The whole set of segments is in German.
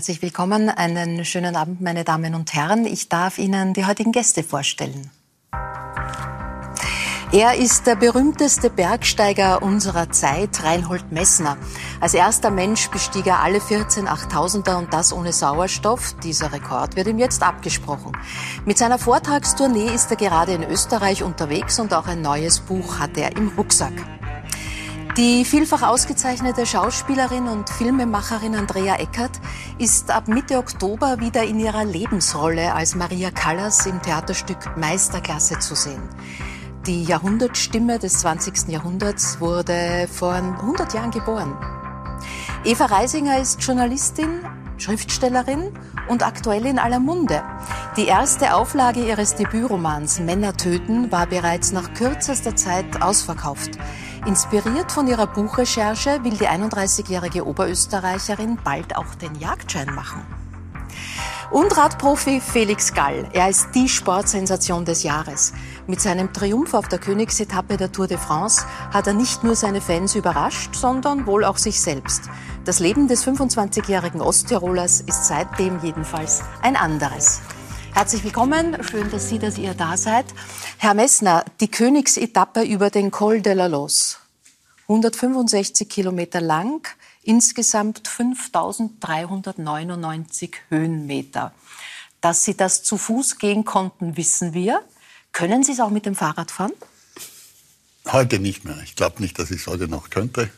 Herzlich willkommen, einen schönen Abend, meine Damen und Herren. Ich darf Ihnen die heutigen Gäste vorstellen. Er ist der berühmteste Bergsteiger unserer Zeit, Reinhold Messner. Als erster Mensch bestieg er alle 14 Achttausender und das ohne Sauerstoff. Dieser Rekord wird ihm jetzt abgesprochen. Mit seiner Vortragstournee ist er gerade in Österreich unterwegs und auch ein neues Buch hat er im Rucksack. Die vielfach ausgezeichnete Schauspielerin und Filmemacherin Andrea Eckert ist ab Mitte Oktober wieder in ihrer Lebensrolle als Maria Callas im Theaterstück Meisterklasse zu sehen. Die Jahrhundertstimme des 20. Jahrhunderts wurde vor 100 Jahren geboren. Eva Reisinger ist Journalistin, Schriftstellerin und aktuell in aller Munde. Die erste Auflage ihres Debütromans Männer töten war bereits nach kürzester Zeit ausverkauft. Inspiriert von ihrer Buchrecherche will die 31-jährige Oberösterreicherin bald auch den Jagdschein machen. Und Radprofi Felix Gall. Er ist die Sportsensation des Jahres. Mit seinem Triumph auf der Königsetappe der Tour de France hat er nicht nur seine Fans überrascht, sondern wohl auch sich selbst. Das Leben des 25-jährigen Osttirolers ist seitdem jedenfalls ein anderes. Herzlich willkommen, schön, dass Sie, dass ihr da seid. Herr Messner, die Königsetappe über den Col de la Los. 165 Kilometer lang, insgesamt 5399 Höhenmeter. Dass Sie das zu Fuß gehen konnten, wissen wir. Können Sie es auch mit dem Fahrrad fahren? Heute nicht mehr. Ich glaube nicht, dass ich es heute noch könnte.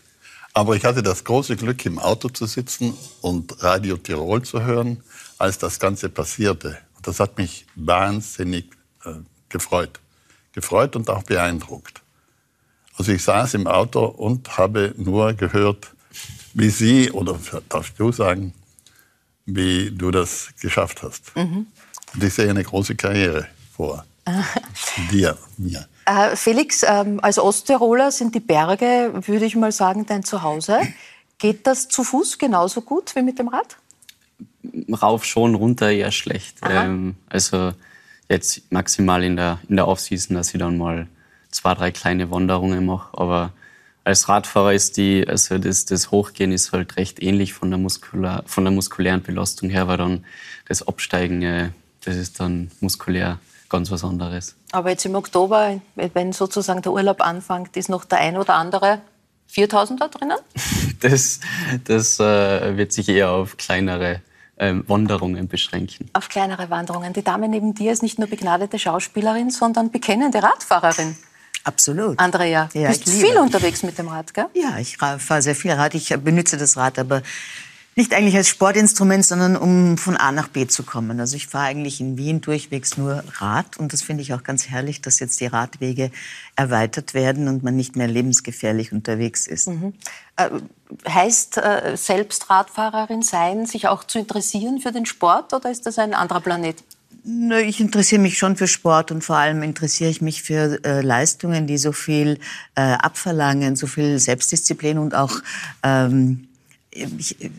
Aber ich hatte das große Glück, im Auto zu sitzen und Radio Tirol zu hören, als das Ganze passierte. Das hat mich wahnsinnig äh, gefreut. Gefreut und auch beeindruckt. Also ich saß im Auto und habe nur gehört, wie Sie, oder darfst du sagen, wie du das geschafft hast. Mhm. Und ich sehe eine große Karriere vor. Dir, mir. Äh, Felix, ähm, als Osttiroler sind die Berge, würde ich mal sagen, dein Zuhause. Geht das zu Fuß genauso gut wie mit dem Rad? Rauf schon, runter eher schlecht. Ähm, also jetzt maximal in der, in der Offseason, dass ich dann mal zwei, drei kleine Wanderungen mache. Aber als Radfahrer ist die, also das, das Hochgehen ist halt recht ähnlich von der, Muskular, von der muskulären Belastung her, weil dann das Absteigen, äh, das ist dann muskulär ganz was anderes. Aber jetzt im Oktober, wenn sozusagen der Urlaub anfängt, ist noch der ein oder andere 4000er drinnen? Das, das äh, wird sich eher auf kleinere ähm, Wanderungen beschränken. Auf kleinere Wanderungen. Die Dame neben dir ist nicht nur begnadete Schauspielerin, sondern bekennende Radfahrerin. Absolut. Andrea, ja, bist viel unterwegs mit dem Rad, gell? Ja, ich fahre sehr viel Rad. Ich benutze das Rad aber nicht eigentlich als Sportinstrument, sondern um von A nach B zu kommen. Also ich fahre eigentlich in Wien durchwegs nur Rad und das finde ich auch ganz herrlich, dass jetzt die Radwege erweitert werden und man nicht mehr lebensgefährlich unterwegs ist. Mhm. Äh, heißt äh, selbst Radfahrerin sein, sich auch zu interessieren für den Sport oder ist das ein anderer Planet? Ich interessiere mich schon für Sport und vor allem interessiere ich mich für äh, Leistungen, die so viel äh, abverlangen, so viel Selbstdisziplin und auch ähm,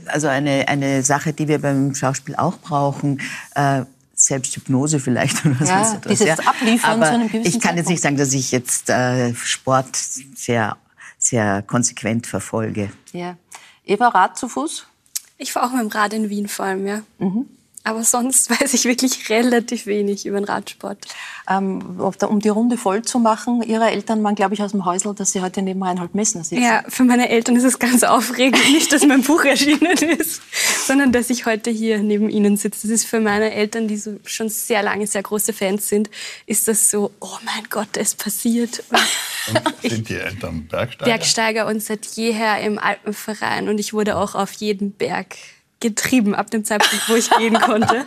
also eine, eine Sache, die wir beim Schauspiel auch brauchen, äh, Selbsthypnose vielleicht oder ja, etwas. Dieses ja. Abliefern Aber zu einem gewissen Ich kann jetzt nicht sagen, dass ich jetzt äh, Sport sehr, sehr konsequent verfolge. Ja. Eva, Rad zu Fuß? Ich fahre auch mit dem Rad in Wien vor allem, ja. Mhm. Aber sonst weiß ich wirklich relativ wenig über den Radsport. Ähm, um die Runde voll zu machen, Ihre Eltern waren, glaube ich, aus dem Häusl, dass Sie heute neben Reinhold Messner sitzen. Ja, für meine Eltern ist es ganz aufregend. Nicht, dass mein Buch erschienen ist, sondern dass ich heute hier neben Ihnen sitze. Das ist für meine Eltern, die so schon sehr lange sehr große Fans sind, ist das so, oh mein Gott, es passiert. Und sind die Eltern Bergsteiger? Bergsteiger und seit jeher im Alpenverein. Und ich wurde auch auf jeden Berg getrieben ab dem Zeitpunkt, wo ich gehen konnte.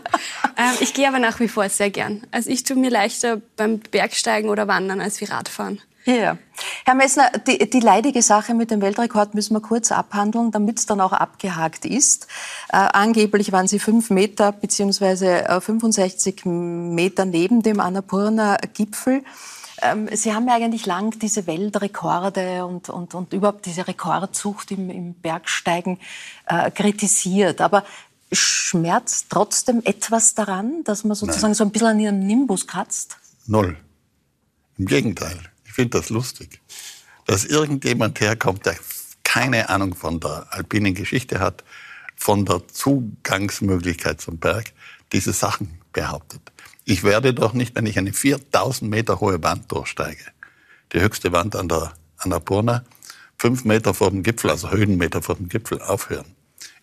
Ähm, ich gehe aber nach wie vor sehr gern. Also ich tue mir leichter beim Bergsteigen oder Wandern als wie Radfahren. Ja. Herr Messner, die, die leidige Sache mit dem Weltrekord müssen wir kurz abhandeln, damit es dann auch abgehakt ist. Äh, angeblich waren Sie fünf Meter beziehungsweise äh, 65 Meter neben dem Annapurna-Gipfel. Ähm, Sie haben ja eigentlich lang diese Weltrekorde und, und, und überhaupt diese Rekordsucht im, im Bergsteigen äh, kritisiert. Aber schmerzt trotzdem etwas daran, dass man sozusagen Nein. so ein bisschen an Ihren Nimbus kratzt? Null. Im Gegenteil. Ich finde das lustig. Dass irgendjemand herkommt, der keine Ahnung von der alpinen Geschichte hat, von der Zugangsmöglichkeit zum Berg diese Sachen behauptet. Ich werde doch nicht, wenn ich eine 4000 Meter hohe Wand durchsteige, die höchste Wand an der Annapurna, fünf Meter vor dem Gipfel, also Höhenmeter vor dem Gipfel, aufhören.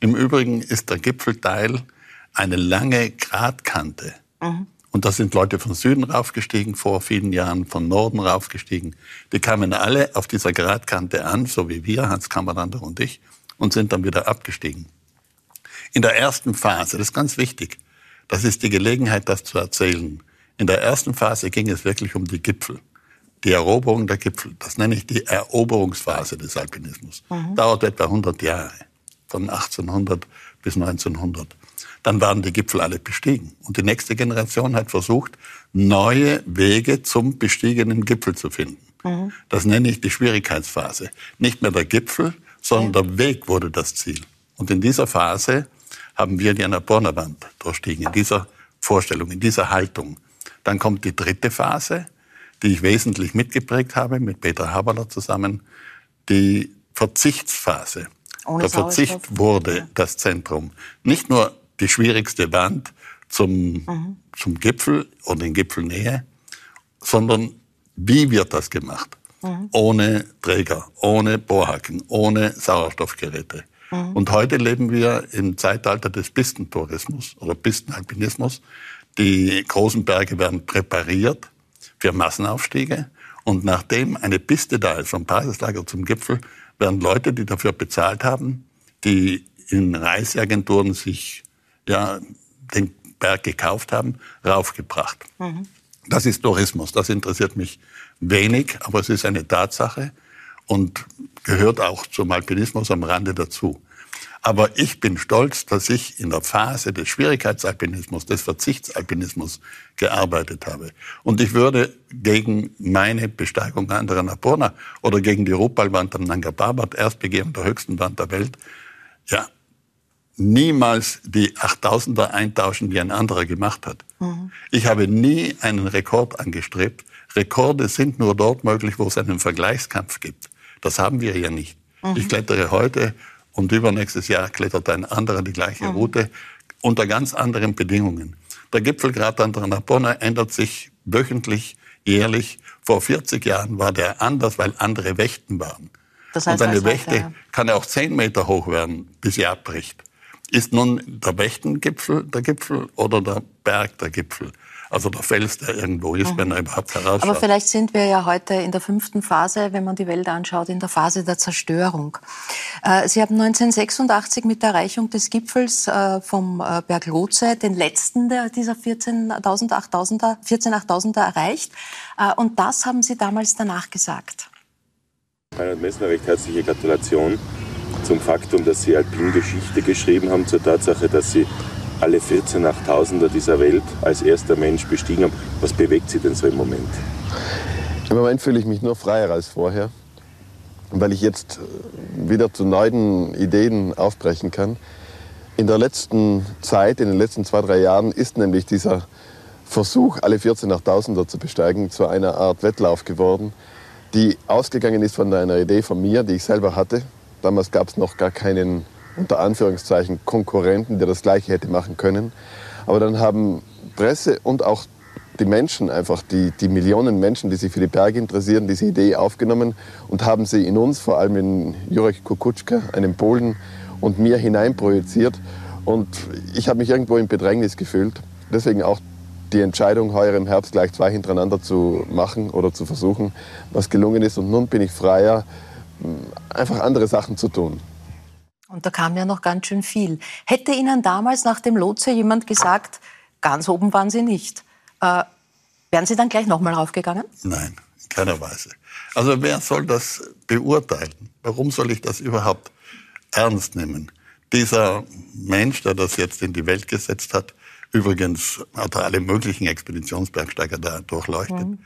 Im Übrigen ist der Gipfelteil eine lange Gradkante. Mhm. Und da sind Leute von Süden raufgestiegen vor vielen Jahren, von Norden raufgestiegen. Die kamen alle auf dieser Gradkante an, so wie wir, Hans Kammerlander und ich, und sind dann wieder abgestiegen. In der ersten Phase, das ist ganz wichtig, das ist die Gelegenheit, das zu erzählen. In der ersten Phase ging es wirklich um die Gipfel. Die Eroberung der Gipfel, das nenne ich die Eroberungsphase des Alpinismus. Mhm. Dauert etwa 100 Jahre, von 1800 bis 1900 dann waren die Gipfel alle bestiegen. Und die nächste Generation hat versucht, neue Wege zum bestiegenen Gipfel zu finden. Mhm. Das nenne ich die Schwierigkeitsphase. Nicht mehr der Gipfel, sondern ja. der Weg wurde das Ziel. Und in dieser Phase haben wir die Annapurna-Wand durchstiegen, in dieser Vorstellung, in dieser Haltung. Dann kommt die dritte Phase, die ich wesentlich mitgeprägt habe, mit Peter Haberler zusammen, die Verzichtsphase. Ohne der Verzicht wurde das Zentrum. Nicht nur die schwierigste Wand zum, mhm. zum Gipfel oder in Gipfelnähe, sondern wie wird das gemacht? Mhm. Ohne Träger, ohne Bohrhaken, ohne Sauerstoffgeräte. Mhm. Und heute leben wir im Zeitalter des Pistentourismus oder Pistenalpinismus. Die großen Berge werden präpariert für Massenaufstiege. Und nachdem eine Piste da ist, vom Basislager zum Gipfel, werden Leute, die dafür bezahlt haben, die in Reiseagenturen sich ja, den Berg gekauft haben, raufgebracht. Mhm. Das ist Tourismus. Das interessiert mich wenig, aber es ist eine Tatsache und gehört auch zum Alpinismus am Rande dazu. Aber ich bin stolz, dass ich in der Phase des Schwierigkeitsalpinismus, des Verzichtsalpinismus gearbeitet habe. Und ich würde gegen meine Besteigung an der Annapurna oder gegen die Rupalwand am Nanga Parbat, Erstbegehung der höchsten Wand der Welt, ja, niemals die 8000er eintauschen, die ein anderer gemacht hat. Mhm. Ich habe nie einen Rekord angestrebt. Rekorde sind nur dort möglich, wo es einen Vergleichskampf gibt. Das haben wir ja nicht. Mhm. Ich klettere heute und übernächstes Jahr klettert ein anderer die gleiche mhm. Route unter ganz anderen Bedingungen. Der Gipfelgrad an der Annapurna ändert sich wöchentlich, jährlich. Vor 40 Jahren war der anders, weil andere Wächten waren. Das heißt, und eine Wächte ja. kann ja auch 10 Meter hoch werden, bis sie abbricht. Ist nun der Wächtengipfel der Gipfel oder der Berg der Gipfel? Also der Fels, der irgendwo ist, mhm. wenn er überhaupt herausschaut. Aber vielleicht sind wir ja heute in der fünften Phase, wenn man die Welt anschaut, in der Phase der Zerstörung. Äh, Sie haben 1986 mit der Erreichung des Gipfels äh, vom äh, Berg Lotse den letzten dieser 14.000, 8.000er, 14 8000er erreicht. Und das haben Sie damals danach gesagt. Reinhard Messner, recht herzliche Gratulation zum Faktum, dass Sie Alpingeschichte geschrieben haben, zur Tatsache, dass Sie alle 14 Achttausender dieser Welt als erster Mensch bestiegen haben. Was bewegt Sie denn so im Moment? Im Moment fühle ich mich nur freier als vorher, weil ich jetzt wieder zu neuen Ideen aufbrechen kann. In der letzten Zeit, in den letzten zwei, drei Jahren, ist nämlich dieser Versuch, alle 14 Achttausender zu besteigen, zu einer Art Wettlauf geworden, die ausgegangen ist von einer Idee von mir, die ich selber hatte, Damals gab es noch gar keinen, unter Anführungszeichen, Konkurrenten, der das Gleiche hätte machen können. Aber dann haben Presse und auch die Menschen, einfach die, die Millionen Menschen, die sich für die Berge interessieren, diese Idee aufgenommen und haben sie in uns, vor allem in Jurek Kukutschka, einem Polen, und mir hineinprojiziert. Und ich habe mich irgendwo in Bedrängnis gefühlt. Deswegen auch die Entscheidung, heuer im Herbst gleich zwei hintereinander zu machen oder zu versuchen, was gelungen ist. Und nun bin ich freier, einfach andere Sachen zu tun. Und da kam ja noch ganz schön viel. Hätte Ihnen damals nach dem Lotse jemand gesagt, ganz oben waren Sie nicht, äh, wären Sie dann gleich nochmal raufgegangen? Nein, in keiner Weise. Also wer soll das beurteilen? Warum soll ich das überhaupt ernst nehmen? Dieser Mensch, der das jetzt in die Welt gesetzt hat, übrigens hat er alle möglichen Expeditionsbergsteiger da durchleuchtet, mhm.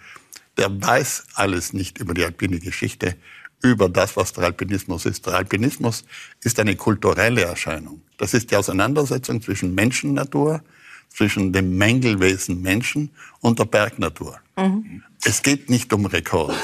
der weiß alles nicht über die alpine Geschichte, über das, was der Alpinismus ist. Der Alpinismus ist eine kulturelle Erscheinung. Das ist die Auseinandersetzung zwischen Menschennatur, zwischen dem Mängelwesen Menschen und der Bergnatur. Mhm. Es geht nicht um Rekorde.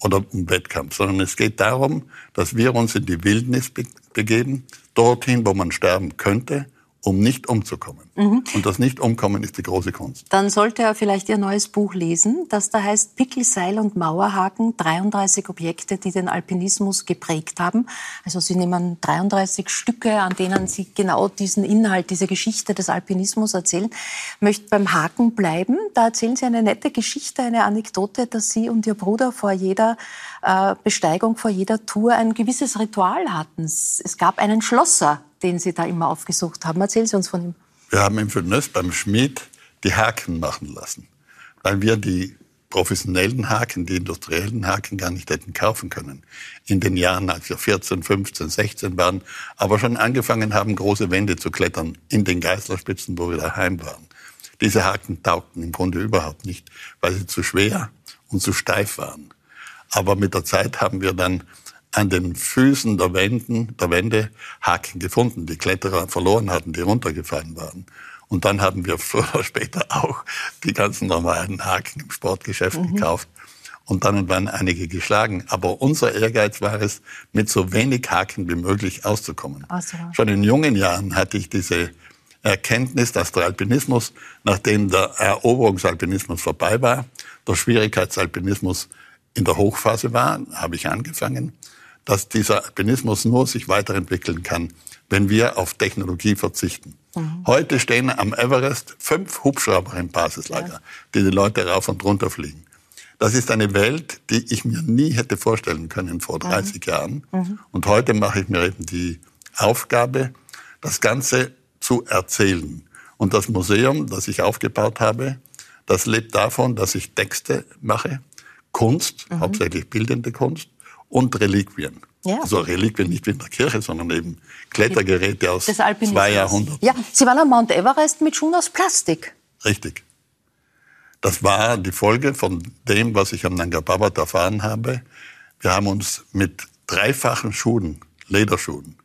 oder um Wettkampf, sondern es geht darum, dass wir uns in die Wildnis begeben, dorthin, wo man sterben könnte, um nicht umzukommen. Mhm. Und das Nicht-Umkommen ist die große Kunst. Dann sollte er vielleicht Ihr neues Buch lesen, das da heißt Pickel, Seil und Mauerhaken, 33 Objekte, die den Alpinismus geprägt haben. Also Sie nehmen 33 Stücke, an denen Sie genau diesen Inhalt, diese Geschichte des Alpinismus erzählen. Ich möchte beim Haken bleiben. Da erzählen Sie eine nette Geschichte, eine Anekdote, dass Sie und Ihr Bruder vor jeder äh, Besteigung, vor jeder Tour ein gewisses Ritual hatten. Es gab einen Schlosser, den Sie da immer aufgesucht haben. Erzählen Sie uns von ihm. Wir haben im Fülnös beim Schmied die Haken machen lassen, weil wir die professionellen Haken, die industriellen Haken gar nicht hätten kaufen können. In den Jahren, als wir 14, 15, 16 waren, aber schon angefangen haben, große Wände zu klettern in den Geißlerspitzen, wo wir daheim waren. Diese Haken taugten im Grunde überhaupt nicht, weil sie zu schwer und zu steif waren. Aber mit der Zeit haben wir dann an den Füßen der, Wänden, der Wände Haken gefunden, die Kletterer verloren hatten, die runtergefallen waren. Und dann haben wir früher oder später auch die ganzen normalen Haken im Sportgeschäft mhm. gekauft und dann und wann einige geschlagen. Aber unser Ehrgeiz war es, mit so wenig Haken wie möglich auszukommen. Also. Schon in jungen Jahren hatte ich diese Erkenntnis, dass der Alpinismus, nachdem der Eroberungsalpinismus vorbei war, der Schwierigkeitsalpinismus in der Hochphase war, habe ich angefangen, dass dieser Alpinismus nur sich weiterentwickeln kann, wenn wir auf Technologie verzichten. Mhm. Heute stehen am Everest fünf Hubschrauber im Basislager, ja. die die Leute rauf und runter fliegen. Das ist eine Welt, die ich mir nie hätte vorstellen können vor 30 mhm. Jahren. Mhm. Und heute mache ich mir eben die Aufgabe, das Ganze zu erzählen. Und das Museum, das ich aufgebaut habe, das lebt davon, dass ich Texte mache, Kunst, mhm. hauptsächlich bildende Kunst, und Reliquien. Ja. Also Reliquien nicht wie in der Kirche, sondern eben Klettergeräte aus zwei Jahrhunderten. Ja, Sie waren am Mount Everest mit Schuhen aus Plastik. Richtig. Das war die Folge von dem, was ich am Nanga Parbat erfahren habe. Wir haben uns mit dreifachen Schuhen, Lederschuhen,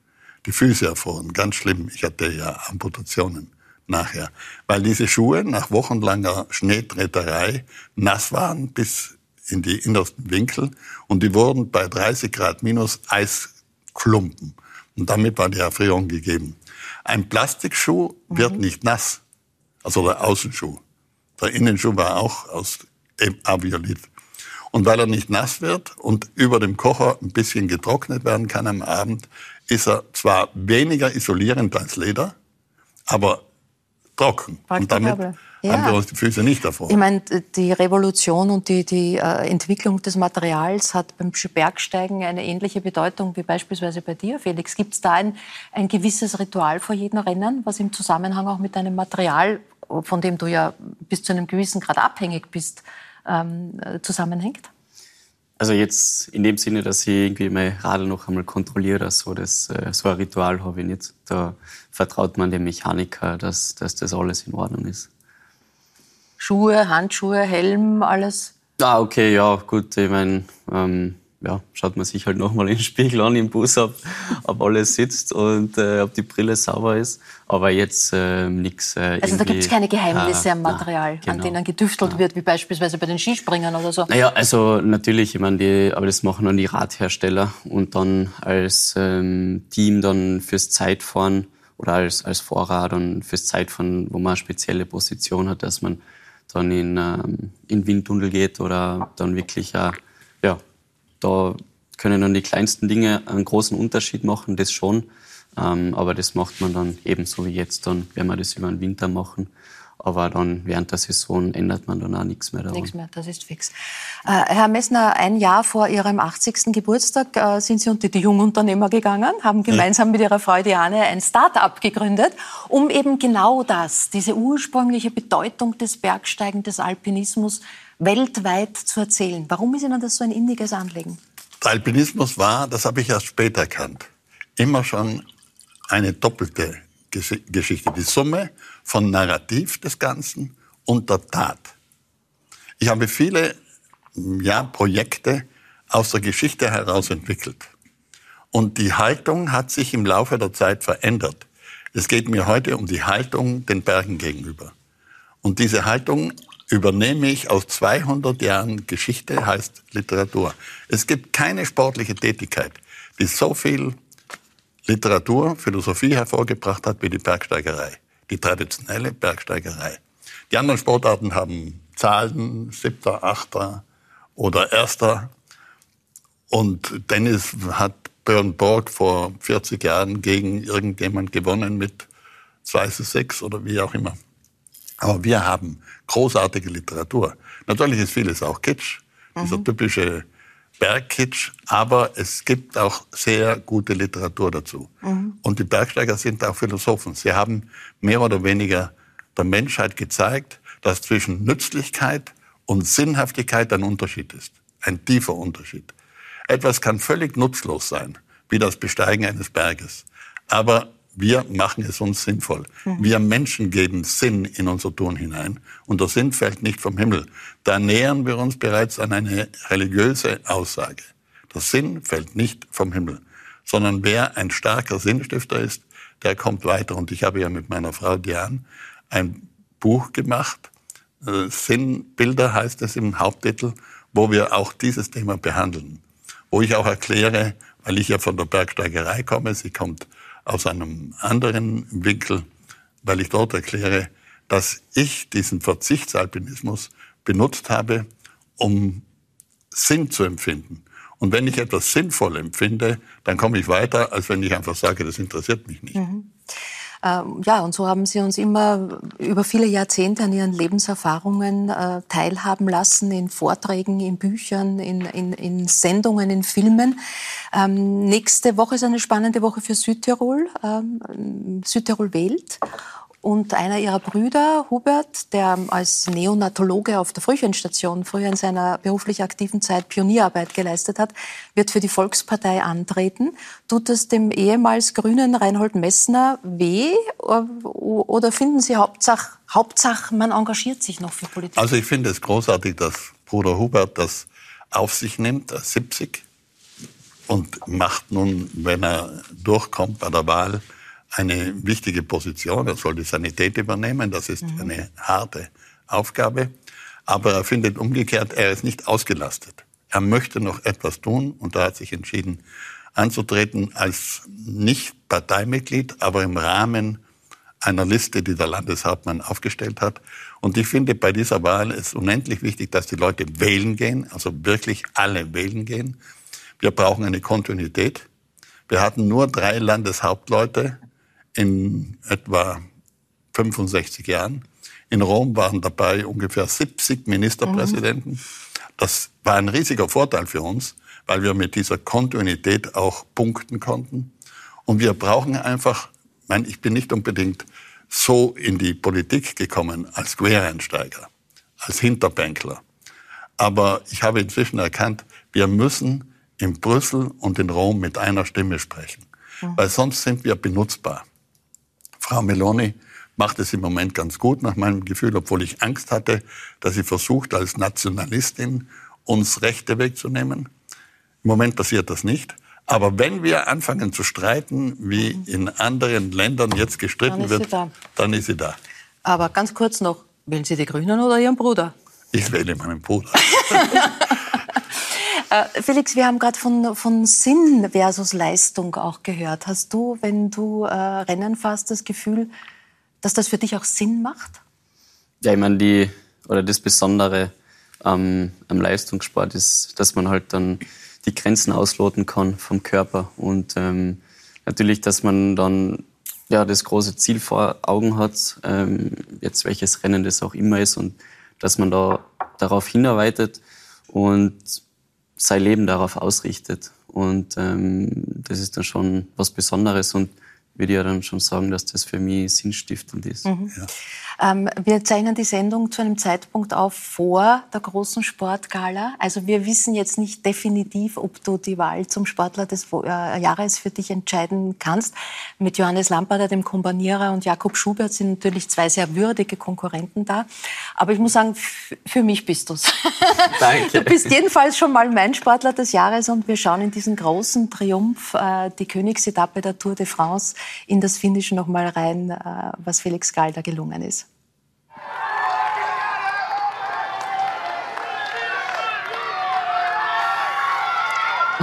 die Füße erfroren. Ganz schlimm. Ich hatte ja Amputationen nachher. Weil diese Schuhe nach wochenlanger Schneetreterei nass waren bis in die innersten Winkel und die wurden bei 30 Grad minus Eisklumpen. Und damit war die Erfrierung gegeben. Ein Plastikschuh mhm. wird nicht nass, also der Außenschuh. Der Innenschuh war auch aus Aviolit. Und weil er nicht nass wird und über dem Kocher ein bisschen getrocknet werden kann am Abend, ist er zwar weniger isolierend als Leder, aber trocken. Und damit ja. haben wir uns die Füße nicht davor. Ich meine, die Revolution und die, die äh, Entwicklung des Materials hat beim Bergsteigen eine ähnliche Bedeutung wie beispielsweise bei dir, Felix. Gibt es da ein, ein gewisses Ritual vor jedem Rennen, was im Zusammenhang auch mit deinem Material, von dem du ja bis zu einem gewissen Grad abhängig bist, ähm, zusammenhängt? Also jetzt in dem Sinne, dass ich irgendwie mein Radl noch einmal kontrolliere, so, das, äh, so ein Ritual habe ich nicht. Da vertraut man dem Mechaniker, dass, dass das alles in Ordnung ist. Schuhe, Handschuhe, Helm, alles? Ah, okay, ja, gut. Ich meine, ähm, ja, schaut man sich halt nochmal in den Spiegel an im Bus, ob, ob alles sitzt und äh, ob die Brille sauber ist. Aber jetzt äh, nichts. Äh, also da gibt es keine Geheimnisse ah, am Material, na, genau, an denen gedüftelt na. wird, wie beispielsweise bei den Skispringern oder so? Naja, also natürlich, ich meine, die, aber das machen dann die Radhersteller und dann als ähm, Team dann fürs Zeitfahren oder als, als Vorrat und fürs Zeitfahren, wo man eine spezielle Position hat, dass man dann in, ähm, in Windtunnel geht oder dann wirklich, äh, ja, da können dann die kleinsten Dinge einen großen Unterschied machen, das schon. Ähm, aber das macht man dann ebenso wie jetzt dann, wenn wir das über den Winter machen. Aber dann während der Saison ändert man dann auch nichts mehr daran. Nichts mehr, das ist fix. Äh, Herr Messner, ein Jahr vor Ihrem 80. Geburtstag äh, sind Sie unter die Jungunternehmer gegangen, haben gemeinsam ja. mit Ihrer Frau Diane ein Start-up gegründet, um eben genau das, diese ursprüngliche Bedeutung des Bergsteigen, des Alpinismus weltweit zu erzählen. Warum ist Ihnen das so ein inniges Anliegen? Der Alpinismus war, das habe ich erst später erkannt, immer schon eine doppelte Geschichte. Die Summe von Narrativ des Ganzen und der Tat. Ich habe viele ja, Projekte aus der Geschichte heraus entwickelt. Und die Haltung hat sich im Laufe der Zeit verändert. Es geht mir heute um die Haltung den Bergen gegenüber. Und diese Haltung übernehme ich aus 200 Jahren Geschichte, heißt Literatur. Es gibt keine sportliche Tätigkeit, die so viel Literatur, Philosophie hervorgebracht hat wie die Bergsteigerei, die traditionelle Bergsteigerei. Die anderen Sportarten haben Zahlen, siebter, achter oder erster. Und Dennis hat Björn Borg vor 40 Jahren gegen irgendjemand gewonnen mit 2 zu 6 oder wie auch immer. Aber wir haben großartige Literatur. Natürlich ist vieles auch Kitsch, mhm. dieser typische Bergkitsch, aber es gibt auch sehr gute Literatur dazu. Mhm. Und die Bergsteiger sind auch Philosophen. Sie haben mehr oder weniger der Menschheit gezeigt, dass zwischen Nützlichkeit und Sinnhaftigkeit ein Unterschied ist. Ein tiefer Unterschied. Etwas kann völlig nutzlos sein, wie das Besteigen eines Berges. Aber wir machen es uns sinnvoll. Mhm. Wir Menschen geben Sinn in unser Tun hinein. Und der Sinn fällt nicht vom Himmel. Da nähern wir uns bereits an eine religiöse Aussage. Der Sinn fällt nicht vom Himmel, sondern wer ein starker Sinnstifter ist, der kommt weiter. Und ich habe ja mit meiner Frau Diane ein Buch gemacht. Äh, Sinnbilder heißt es im Haupttitel, wo wir auch dieses Thema behandeln. Wo ich auch erkläre, weil ich ja von der Bergsteigerei komme, sie kommt aus einem anderen Winkel, weil ich dort erkläre, dass ich diesen Verzichtsalpinismus benutzt habe, um Sinn zu empfinden. Und wenn ich etwas sinnvoll empfinde, dann komme ich weiter, als wenn ich einfach sage, das interessiert mich nicht. Mhm. Ähm, ja, und so haben Sie uns immer über viele Jahrzehnte an Ihren Lebenserfahrungen äh, teilhaben lassen, in Vorträgen, in Büchern, in, in, in Sendungen, in Filmen. Ähm, nächste Woche ist eine spannende Woche für Südtirol, ähm, Südtirol wählt. Und einer ihrer Brüder, Hubert, der als Neonatologe auf der Frühchenstation früher in seiner beruflich aktiven Zeit Pionierarbeit geleistet hat, wird für die Volkspartei antreten. Tut das dem ehemals grünen Reinhold Messner weh? Oder finden Sie Hauptsache, Hauptsache, man engagiert sich noch für Politik? Also ich finde es großartig, dass Bruder Hubert das auf sich nimmt, 70, und macht nun, wenn er durchkommt bei der Wahl, eine wichtige Position. Er soll die Sanität übernehmen. Das ist mhm. eine harte Aufgabe. Aber er findet umgekehrt, er ist nicht ausgelastet. Er möchte noch etwas tun und da hat sich entschieden, anzutreten als nicht Parteimitglied, aber im Rahmen einer Liste, die der Landeshauptmann aufgestellt hat. Und ich finde, bei dieser Wahl ist unendlich wichtig, dass die Leute wählen gehen, also wirklich alle wählen gehen. Wir brauchen eine Kontinuität. Wir hatten nur drei Landeshauptleute in etwa 65 Jahren. In Rom waren dabei ungefähr 70 Ministerpräsidenten. Mhm. Das war ein riesiger Vorteil für uns, weil wir mit dieser Kontinuität auch punkten konnten. Und wir brauchen einfach, ich, meine, ich bin nicht unbedingt so in die Politik gekommen als Quereinsteiger, als Hinterbänkler. Aber ich habe inzwischen erkannt, wir müssen in Brüssel und in Rom mit einer Stimme sprechen, mhm. weil sonst sind wir benutzbar. Frau Meloni macht es im Moment ganz gut, nach meinem Gefühl, obwohl ich Angst hatte, dass sie versucht, als Nationalistin uns Rechte wegzunehmen. Im Moment passiert das nicht. Aber wenn wir anfangen zu streiten, wie in anderen Ländern jetzt gestritten wird, dann ist sie da. Aber ganz kurz noch, wählen Sie die Grünen oder Ihren Bruder? Ich wähle meinen Bruder. Äh, Felix, wir haben gerade von, von Sinn versus Leistung auch gehört. Hast du, wenn du äh, Rennen fährst, das Gefühl, dass das für dich auch Sinn macht? Ja, ich meine, die, oder das Besondere ähm, am Leistungssport ist, dass man halt dann die Grenzen ausloten kann vom Körper und ähm, natürlich, dass man dann ja, das große Ziel vor Augen hat, ähm, jetzt welches Rennen das auch immer ist und dass man da darauf hinarbeitet und sein Leben darauf ausrichtet. Und ähm, das ist dann schon was Besonderes und würde ja dann schon sagen, dass das für mich sinnstiftend ist. Mhm. Ja. Ähm, wir zeichnen die Sendung zu einem Zeitpunkt auf vor der großen Sportgala. Also wir wissen jetzt nicht definitiv, ob du die Wahl zum Sportler des äh, Jahres für dich entscheiden kannst. Mit Johannes Lamparter, dem Kompanierer, und Jakob Schubert sind natürlich zwei sehr würdige Konkurrenten da. Aber ich muss sagen, für mich bist du's. Danke. Du bist jedenfalls schon mal mein Sportler des Jahres und wir schauen in diesen großen Triumph, äh, die Königsetappe der Tour de France, in das Finnische noch mal rein, äh, was Felix Gall da gelungen ist.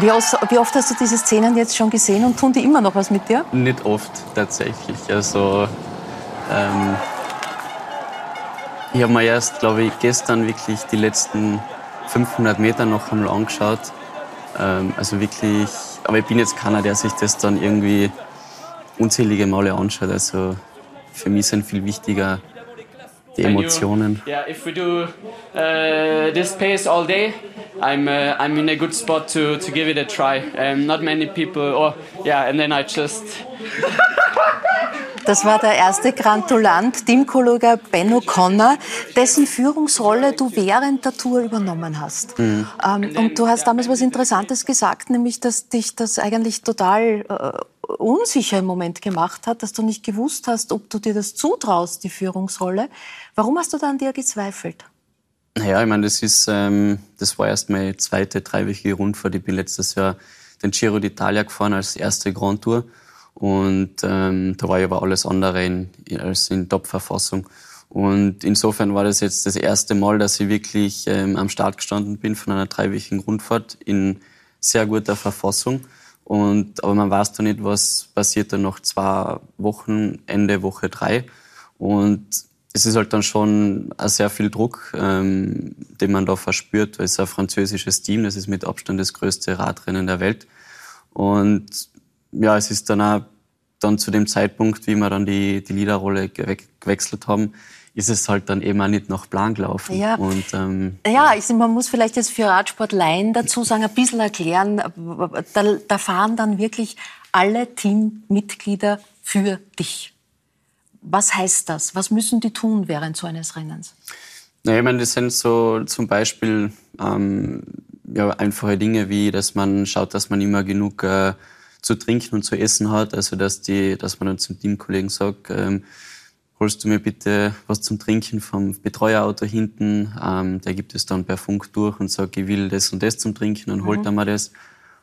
Wie oft, wie oft, hast du diese Szenen jetzt schon gesehen und tun die immer noch was mit dir? Nicht oft tatsächlich. Also ähm, ich habe mir erst, glaube ich, gestern wirklich die letzten 500 Meter noch einmal angeschaut. Ähm, also wirklich, aber ich bin jetzt keiner, der sich das dann irgendwie unzählige Male anschaut. Also für mich sind viel wichtiger die Emotionen. Yeah, if we do uh, this pace all day, I'm uh, I'm in a good spot to to give it a try. Um, not many people, or yeah, and then I just. Das war der erste Grantulant, Teamkollege Ben O'Connor, dessen Führungsrolle du während der Tour übernommen hast. Mhm. Ähm, und du hast damals was Interessantes gesagt, nämlich, dass dich das eigentlich total äh, unsicher im Moment gemacht hat, dass du nicht gewusst hast, ob du dir das zutraust, die Führungsrolle. Warum hast du da an dir gezweifelt? Naja, ich meine, das ist, ähm, das war erst meine zweite dreiwöchige Rundfahrt. Ich bin letztes Jahr den Giro d'Italia gefahren als erste Grand Tour. Und ähm, da war ich aber alles andere in, als in Top-Verfassung. Und insofern war das jetzt das erste Mal, dass ich wirklich ähm, am Start gestanden bin von einer dreiwöchigen Rundfahrt in sehr guter Verfassung. Und, aber man weiß da nicht, was passiert dann noch zwei Wochen, Ende Woche drei. Und es ist halt dann schon sehr viel Druck, ähm, den man da verspürt, weil es ist ein französisches Team, das ist mit Abstand das größte Radrennen der Welt. Und ja, es ist dann auch dann zu dem Zeitpunkt, wie wir dann die, die Leaderrolle gewechselt haben, ist es halt dann eben auch nicht nach Plan gelaufen. Ja, und, ähm, ja ich, man muss vielleicht jetzt für Radsportleien dazu sagen, ein bisschen erklären, da, da fahren dann wirklich alle Teammitglieder für dich. Was heißt das? Was müssen die tun während so eines Rennens? Na, ich meine, das sind so zum Beispiel ähm, ja, einfache Dinge wie, dass man schaut, dass man immer genug äh, zu trinken und zu essen hat. Also dass die, dass man dann zum Teamkollegen sagt, ähm, holst du mir bitte was zum Trinken vom Betreuerauto hinten. Ähm, der gibt es dann per Funk durch und sagt, ich will das und das zum Trinken und mhm. holt dann mal das.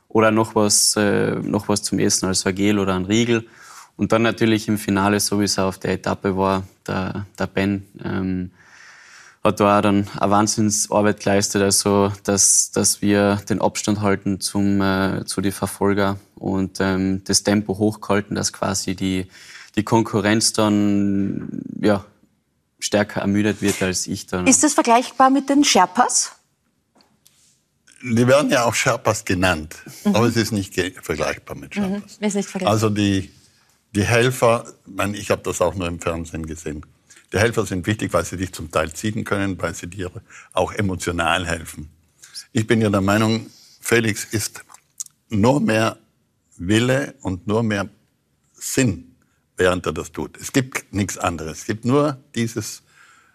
Oder noch was, äh, noch was zum Essen, also ein Gel oder ein Riegel. Und dann natürlich im Finale, so wie es auf der Etappe war, der, der Ben, ähm, hat da auch dann eine Wahnsinnsarbeit geleistet, also dass, dass wir den Abstand halten zum, äh, zu den Verfolger und ähm, das Tempo hochgehalten, dass quasi die, die Konkurrenz dann ja, stärker ermüdet wird als ich dann. Ist das vergleichbar mit den Sherpas? Die werden ja auch Sherpas genannt, mhm. aber es ist nicht vergleichbar mit mhm. Sherpas. Mhm. Ist nicht vergleichbar. Also die, die Helfer, ich, ich habe das auch nur im Fernsehen gesehen, die Helfer sind wichtig, weil sie dich zum Teil ziehen können, weil sie dir auch emotional helfen. Ich bin ja der Meinung, Felix ist nur mehr Wille und nur mehr Sinn, während er das tut. Es gibt nichts anderes. Es gibt nur dieses,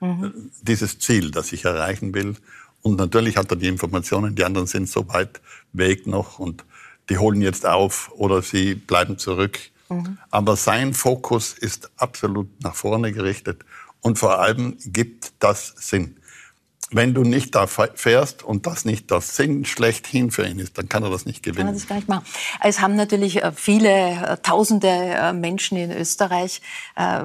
mhm. dieses Ziel, das ich erreichen will. Und natürlich hat er die Informationen, die anderen sind so weit weg noch und die holen jetzt auf oder sie bleiben zurück. Mhm. Aber sein Fokus ist absolut nach vorne gerichtet und vor allem gibt das Sinn. Wenn du nicht da fährst und das nicht das Sinn schlechthin für ihn ist, dann kann er das nicht gewinnen. Kann er das gar nicht machen. Es haben natürlich äh, viele äh, tausende äh, Menschen in Österreich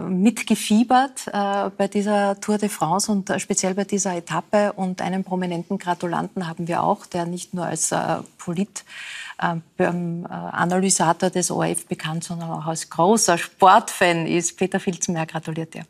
mitgefiebert bei dieser Tour de France und speziell bei dieser Etappe. Und einen prominenten Gratulanten haben wir auch, der nicht nur als Polit Analysator des ORF bekannt, sondern auch als großer Sportfan ist. Peter Filzenberg gratuliert dir.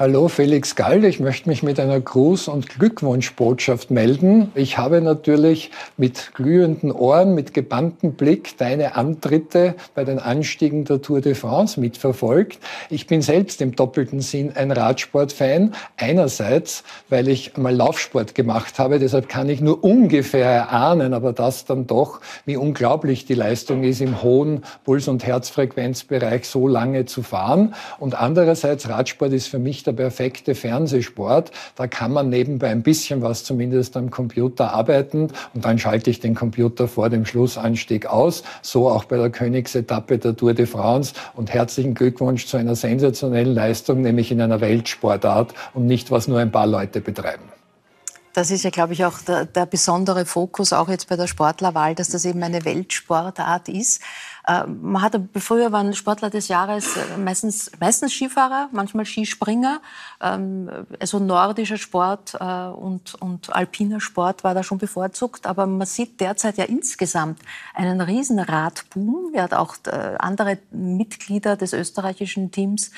Hallo, Felix Gall. Ich möchte mich mit einer Gruß- und Glückwunschbotschaft melden. Ich habe natürlich mit glühenden Ohren, mit gebanntem Blick deine Antritte bei den Anstiegen der Tour de France mitverfolgt. Ich bin selbst im doppelten Sinn ein Radsportfan. Einerseits, weil ich mal Laufsport gemacht habe, deshalb kann ich nur ungefähr erahnen, aber das dann doch, wie unglaublich die Leistung ist, im hohen Puls- und Herzfrequenzbereich so lange zu fahren. Und andererseits, Radsport ist für mich der perfekte Fernsehsport. Da kann man nebenbei ein bisschen was zumindest am Computer arbeiten und dann schalte ich den Computer vor dem Schlussanstieg aus. So auch bei der Königsetappe der Tour de France. Und herzlichen Glückwunsch zu einer sensationellen Leistung, nämlich in einer Weltsportart und nicht, was nur ein paar Leute betreiben. Das ist ja, glaube ich, auch der, der, besondere Fokus, auch jetzt bei der Sportlerwahl, dass das eben eine Weltsportart ist. Äh, man hatte, früher waren Sportler des Jahres äh, meistens, meistens Skifahrer, manchmal Skispringer. Ähm, also nordischer Sport äh, und, und alpiner Sport war da schon bevorzugt. Aber man sieht derzeit ja insgesamt einen riesen Radboom. Hat auch äh, andere Mitglieder des österreichischen Teams,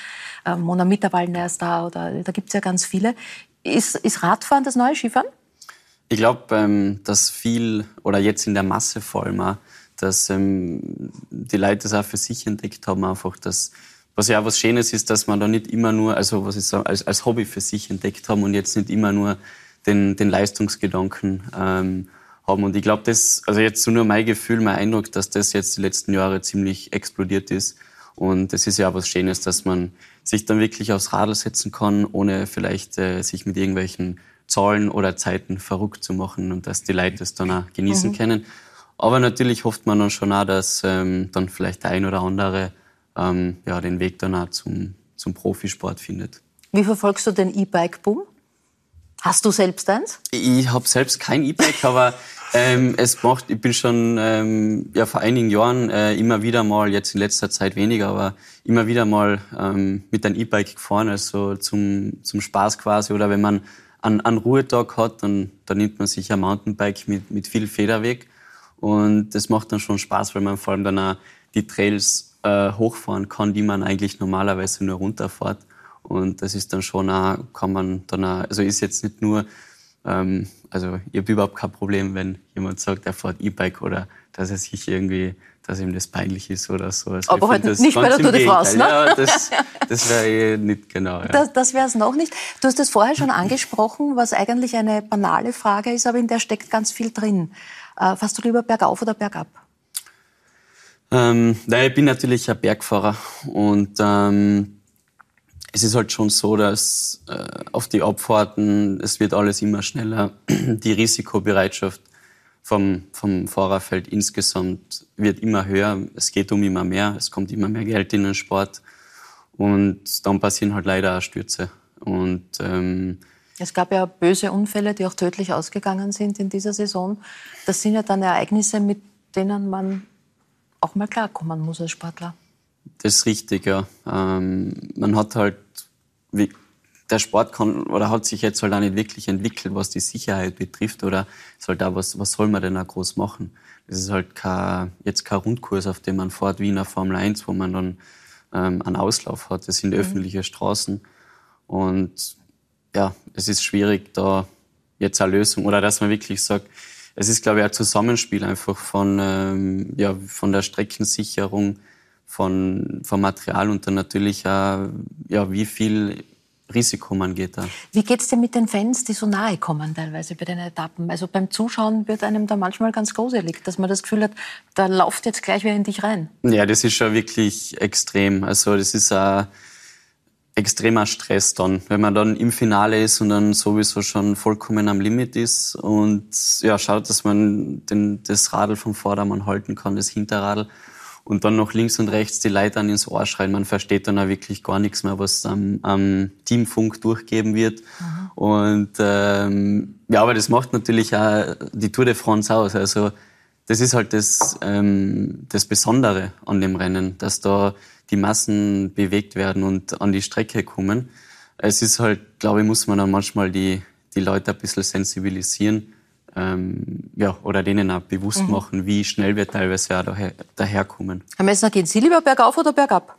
Mona Mitterwallner ist da, oder da gibt es ja ganz viele. Ist, ist Radfahren das neue Skifahren? Ich glaube, ähm, dass viel oder jetzt in der Masse vor allem auch, dass ähm, die Leute das auch für sich entdeckt haben, einfach, dass was ja auch was Schönes ist, dass man da nicht immer nur, also was ich sage, als, als Hobby für sich entdeckt haben und jetzt nicht immer nur den, den Leistungsgedanken ähm, haben. Und ich glaube, das, also jetzt so nur mein Gefühl, mein Eindruck, dass das jetzt die letzten Jahre ziemlich explodiert ist. Und es ist ja auch was Schönes, dass man sich dann wirklich aufs Radl setzen kann, ohne vielleicht äh, sich mit irgendwelchen Zahlen oder Zeiten verrückt zu machen und dass die Leute das dann auch genießen mhm. können. Aber natürlich hofft man dann schon auch, dass ähm, dann vielleicht der ein oder andere ähm, ja, den Weg dann auch zum, zum Profisport findet. Wie verfolgst du den E-Bike-Boom? Hast du selbst eins? Ich habe selbst kein E-Bike, aber ähm, es macht, ich bin schon ähm, ja, vor einigen Jahren äh, immer wieder mal, jetzt in letzter Zeit weniger, aber immer wieder mal ähm, mit einem E-Bike gefahren, also zum, zum Spaß quasi. Oder wenn man einen, einen Ruhetag hat, dann, dann nimmt man sich ein Mountainbike mit, mit viel Federweg. Und das macht dann schon Spaß, weil man vor allem dann auch die Trails äh, hochfahren kann, die man eigentlich normalerweise nur runterfährt. Und das ist dann schon auch, kann man dann auch, also ist jetzt nicht nur ähm, also ich habe überhaupt kein Problem, wenn jemand sagt, er fährt E-Bike oder dass er sich irgendwie, dass ihm das peinlich ist oder so. Also Aber heute halt nicht bei der Tour de France, ne? Ja, das, das wäre eh nicht genau. Ja. Das, das wäre es noch nicht. Du hast es vorher schon angesprochen, was eigentlich eine banale Frage ist, aber in der steckt ganz viel drin. Äh, fährst du lieber bergauf oder bergab? Ähm, naja, ich bin natürlich ein Bergfahrer und ähm, es ist halt schon so, dass äh, auf die Abfahrten, es wird alles immer schneller. Die Risikobereitschaft vom, vom Fahrerfeld insgesamt wird immer höher. Es geht um immer mehr. Es kommt immer mehr Geld in den Sport. Und dann passieren halt leider auch Stürze. Und, ähm, es gab ja böse Unfälle, die auch tödlich ausgegangen sind in dieser Saison. Das sind ja dann Ereignisse, mit denen man auch mal klarkommen muss als Sportler. Das ist richtig, ja. Ähm, man hat halt, der Sport kann oder hat sich jetzt halt auch nicht wirklich entwickelt, was die Sicherheit betrifft oder ist halt auch, was, was soll man denn auch groß machen? Das ist halt kein, jetzt kein Rundkurs, auf dem man fährt wie in der Formel 1, wo man dann ähm, einen Auslauf hat. Das sind mhm. öffentliche Straßen und ja, es ist schwierig, da jetzt eine Lösung oder dass man wirklich sagt, es ist, glaube ich, ein Zusammenspiel einfach von, ähm, ja, von der Streckensicherung, von, vom Material und dann natürlich auch, ja, wie viel Risiko man geht da. Wie geht es dir mit den Fans, die so nahe kommen teilweise bei den Etappen? Also beim Zuschauen wird einem da manchmal ganz gruselig, dass man das Gefühl hat, da läuft jetzt gleich wer in dich rein. Ja, das ist schon wirklich extrem. Also das ist ein extremer Stress dann, wenn man dann im Finale ist und dann sowieso schon vollkommen am Limit ist und ja, schaut, dass man den, das Radl vom Vordermann halten kann, das Hinterradl und dann noch links und rechts die Leute an ins Ohr schreien. Man versteht dann auch wirklich gar nichts mehr, was am, am Teamfunk durchgeben wird. Mhm. Und ähm, ja, aber das macht natürlich auch die Tour de France aus. Also das ist halt das, ähm, das Besondere an dem Rennen, dass da die Massen bewegt werden und an die Strecke kommen. Es ist halt, glaube ich, muss man dann manchmal die, die Leute ein bisschen sensibilisieren ähm, ja, oder denen auch bewusst mhm. machen, wie schnell wir teilweise auch daher, daherkommen. Herr Messner, gehen Sie lieber bergauf oder bergab?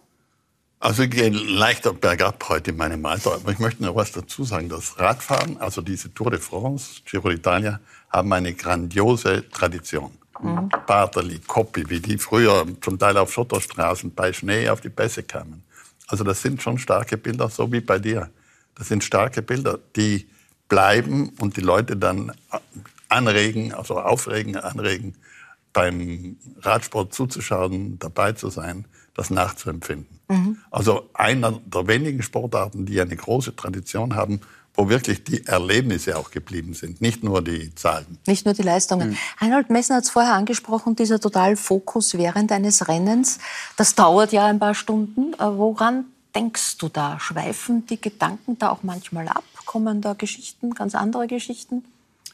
Also ich gehe leichter bergab heute in meinem Alter. Aber ich möchte noch was dazu sagen. Das Radfahren, also diese Tour de France, Giro d'Italia, haben eine grandiose Tradition. Mhm. Bartali, Coppi, wie die früher zum Teil auf Schotterstraßen bei Schnee auf die Pässe kamen. Also das sind schon starke Bilder, so wie bei dir. Das sind starke Bilder, die bleiben und die Leute dann anregen, also aufregen, anregen, beim Radsport zuzuschauen, dabei zu sein, das nachzuempfinden. Mhm. Also einer der wenigen Sportarten, die eine große Tradition haben, wo wirklich die Erlebnisse auch geblieben sind, nicht nur die Zahlen. Nicht nur die Leistungen. Mhm. Reinhold Messner hat es vorher angesprochen, dieser Totalfokus während eines Rennens, das dauert ja ein paar Stunden. Äh, woran denkst du da? Schweifen die Gedanken da auch manchmal ab? Kommen da Geschichten, ganz andere Geschichten?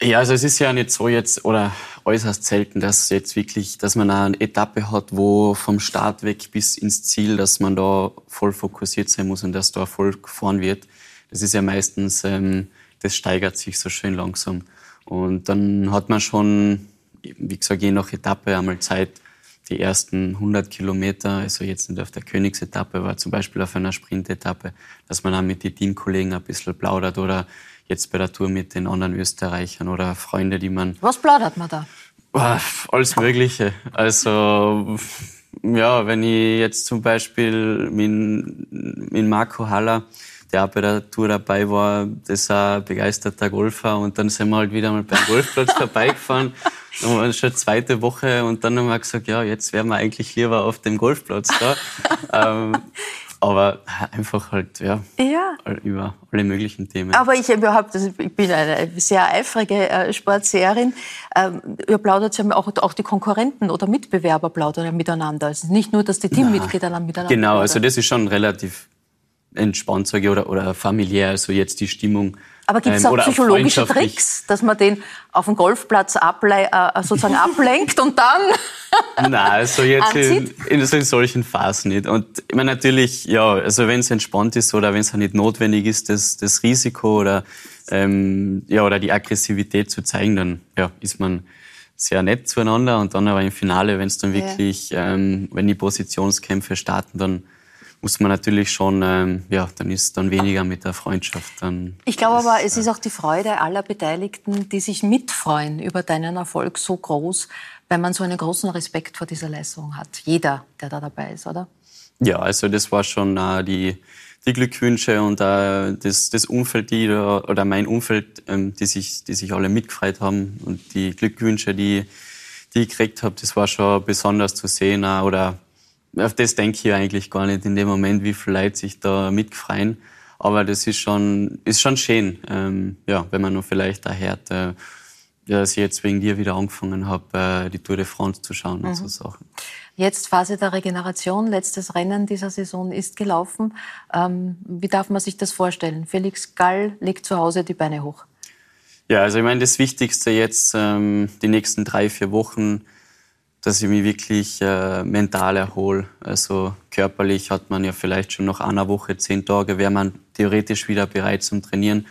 Ja, also es ist ja nicht so jetzt oder äußerst selten, dass jetzt wirklich, dass man eine Etappe hat, wo vom Start weg bis ins Ziel, dass man da voll fokussiert sein muss und dass da voll gefahren wird. Das ist ja meistens, ähm, das steigert sich so schön langsam. Und dann hat man schon, wie gesagt, je nach Etappe einmal Zeit, die ersten 100 Kilometer, also jetzt nicht auf der Königsetappe, aber zum Beispiel auf einer Sprintetappe, dass man auch mit den Teamkollegen ein bisschen plaudert oder jetzt bei der Tour mit den anderen Österreichern oder Freunde, die man... Was plaudert man da? Alles Mögliche. Also, ja, wenn ich jetzt zum Beispiel mit, mit Marco Haller, der auch bei der Tour dabei war, das ist ein begeisterter Golfer und dann sind wir halt wieder mal beim Golfplatz vorbeigefahren. Dann waren schon zweite Woche und dann haben wir gesagt, ja, jetzt wären wir eigentlich lieber auf dem Golfplatz da. ähm, aber einfach halt, ja, ja, über alle möglichen Themen. Aber ich überhaupt, also ich bin eine sehr eifrige äh, Sportseherin. Ähm, ihr plaudert ja auch, auch die Konkurrenten oder Mitbewerber plaudern ja miteinander. Es ist nicht nur, dass die Teammitglieder dann miteinander Genau, also das ist schon relativ entspannt, sage ich, oder, oder familiär, also jetzt die Stimmung. Aber gibt es ähm, auch psychologische. Tricks, dass man den auf dem Golfplatz able äh, sozusagen ablenkt und dann Nein, also jetzt in, in, so in solchen Phasen nicht. Und ich meine natürlich, ja, also wenn es entspannt ist oder wenn es auch nicht notwendig ist, das, das Risiko oder, ähm, ja, oder die Aggressivität zu zeigen, dann ja, ist man sehr nett zueinander. Und dann aber im Finale, wenn es dann Ja. wirklich, ähm, wenn die Positionskämpfe starten, dann muss man natürlich schon, ähm, ja, dann ist dann weniger mit der Freundschaft. Dann Ich glaube aber, es ist auch die Freude aller Beteiligten, die sich mitfreuen über deinen Erfolg so groß, weil man so einen großen Respekt vor dieser Leistung hat. Jeder, der da dabei ist, oder? Ja, also das war schon äh, die, die Glückwünsche und äh, das, das Umfeld, die oder mein Umfeld, ähm, die, sich, die sich alle mitgefreut haben und die Glückwünsche, die, die ich gekriegt habe, das war schon besonders zu sehen. Äh, oder auf das denke ich eigentlich gar nicht in dem Moment, wie viele Leute sich da mitgefreien. Aber das ist schon, ist schon schön, ähm, ja, wenn man noch vielleicht da hört, äh, dass ich jetzt wegen dir wieder angefangen habe, äh, die Tour de France zu schauen und so Sachen. Jetzt Phase der Regeneration, letztes Rennen dieser Saison ist gelaufen. Ähm, wie darf man sich das vorstellen? Felix Gall legt zu Hause die Beine hoch. Ja, also ich meine, das Wichtigste jetzt, ähm, die nächsten drei, vier Wochen, dass ich mich wirklich äh, mental erhole. Also körperlich hat man ja vielleicht schon nach einer Woche, zehn Tage, wäre man theoretisch wieder bereit zum Trainieren.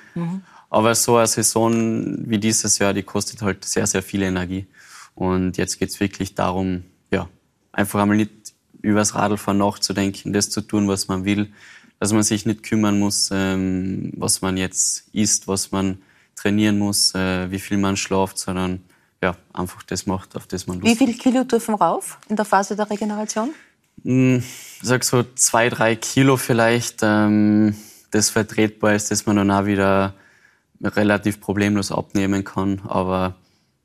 Aber so eine Saison wie dieses Jahr, die kostet halt sehr, sehr viel Energie. Und jetzt geht's wirklich darum, ja, einfach einmal nicht übers Radlfahren nachzudenken, das zu tun, was man will, dass man sich nicht kümmern muss, ähm, was man jetzt isst, was man trainieren muss, äh, wie viel man schlaft, sondern ja, einfach das macht, auf das man Lust Wie viel Kilo dürfen rauf in der Phase der Regeneration? ich sag so zwei, drei Kilo vielleicht, ähm, das vertretbar ist, dass man dann auch wieder relativ problemlos abnehmen kann. Aber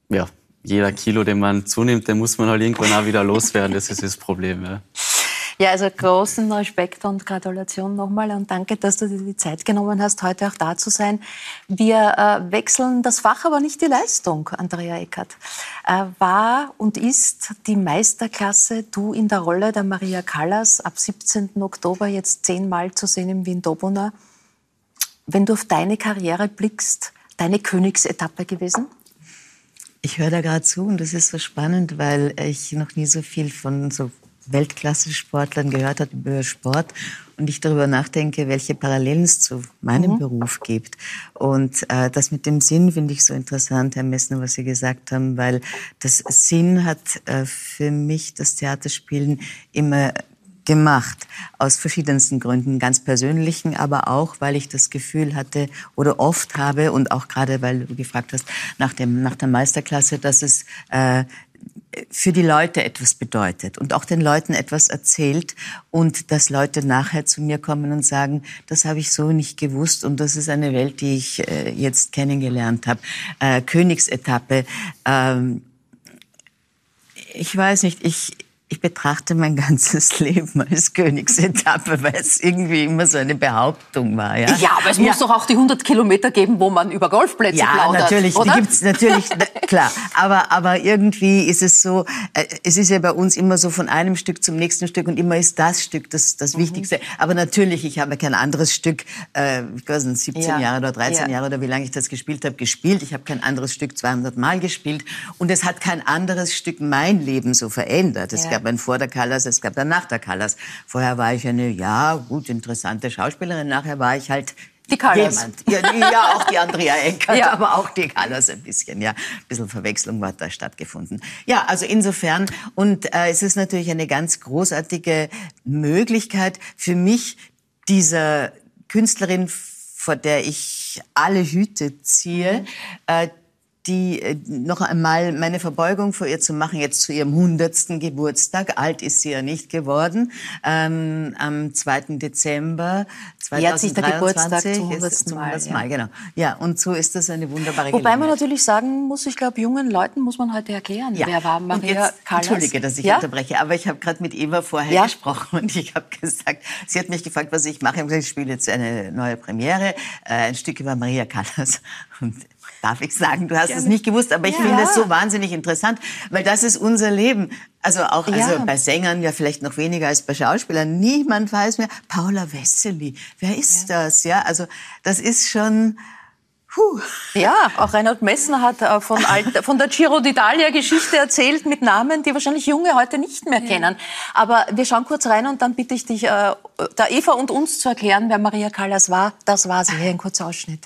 ja, jeder Kilo, den man zunimmt, den muss man halt irgendwann auch wieder loswerden. Das ist das Problem. Ja. Ja, also großen Respekt und Gratulation nochmal und danke, dass du dir die Zeit genommen hast, heute auch da zu sein. Wir äh, wechseln das Fach, aber nicht die Leistung, Andrea Eckert. Äh, war und ist die Meisterklasse du in der Rolle der Maria Callas ab 17. Oktober jetzt zehnmal zu sehen im Wien-Dobuna. Wenn du auf deine Karriere blickst, deine Königsetappe gewesen? Ich höre da gerade zu und das ist so spannend, weil ich noch nie so viel von so Weltklasse-Sportlern gehört habe über Sport und ich darüber nachdenke, welche Parallelen es zu meinem Beruf gibt. Und äh, das mit dem Sinn finde ich so interessant, Herr Messner, was Sie gesagt haben, weil das Sinn hat äh, für mich das Theaterspielen immer gemacht, aus verschiedensten Gründen, ganz persönlichen, aber auch, weil ich das Gefühl hatte oder oft habe und auch gerade, weil du gefragt hast nach, dem, nach der Meisterklasse, dass es äh, für die Leute etwas bedeutet und auch den Leuten etwas erzählt und dass Leute nachher zu mir kommen und sagen, das habe ich so nicht gewusst und das ist eine Welt, die ich äh, jetzt kennengelernt habe. Äh, Königsetappe. Ähm, ich weiß nicht, ich, ich betrachte mein ganzes Leben als Königsetappe, weil es irgendwie immer so eine Behauptung war. Ja, ja aber es ja. muss doch auch die 100 Kilometer geben, wo man über Golfplätze ja, plaudert. Natürlich, oder? die gibt's natürlich, klar. Aber, aber irgendwie ist es so, äh, es ist ja bei uns immer so von einem Stück zum nächsten Stück und immer ist das Stück das, das mhm. Wichtigste. Aber natürlich, ich habe kein anderes Stück, äh, ich weiß nicht, 17 ja. Jahre oder 13 Jahre oder wie lange ich das gespielt habe, gespielt. Ich habe kein anderes Stück 200 Mal gespielt und es hat kein anderes Stück mein Leben so verändert. Es gab ein vor der Callas, es gab ein nach der Callas. Vorher war ich eine, ja, gut, interessante Schauspielerin. Nachher war ich halt die Callas. Ja, ja, auch die Andrea Eckert, ja. aber auch die Callas ein bisschen. Ja, ein bisschen Verwechslung hat da stattgefunden. Ja, also insofern. Und äh, es ist natürlich eine ganz großartige Möglichkeit für mich, dieser Künstlerin, vor der ich alle Hüte ziehe, mhm. äh, die äh, noch einmal meine Verbeugung vor ihr zu machen, jetzt zu ihrem hundertsten Geburtstag. Alt ist sie ja nicht geworden. Ähm, am 2. Dezember 2023 Jährt sich der Geburtstag zum 100. Mal. Ja. Mal. Genau. Ja, und so ist das eine wunderbare Wobei man natürlich sagen muss, ich glaube, jungen Leuten muss man heute erklären, ja. wer war Maria jetzt, Callas. Entschuldige, dass ich ja? unterbreche, aber ich habe gerade mit Eva vorher ja? gesprochen und ich habe gesagt, sie hat mich gefragt, was ich mache. Ich habe gesagt, ich spiele jetzt eine neue Premiere, äh, ein Stück über Maria Callas. Und darf ich sagen. Du hast Gerne. es nicht gewusst, aber ich ja. finde es so wahnsinnig interessant, weil das ist unser Leben. Also auch also ja. bei Sängern ja vielleicht noch weniger als bei Schauspielern. Niemand weiß mehr. Paula Wessely, wer ist ja. das? Ja, also das ist schon. Puh. Ja, auch Reinhard Messner hat äh, von, Alt, von der Giro d'Italia Geschichte erzählt mit Namen, die wahrscheinlich Junge heute nicht mehr kennen. Aber wir schauen kurz rein und dann bitte ich dich, äh, der Eva und uns zu erklären, wer Maria Callas war. Das war sie. Hier ein kurzer Ausschnitt.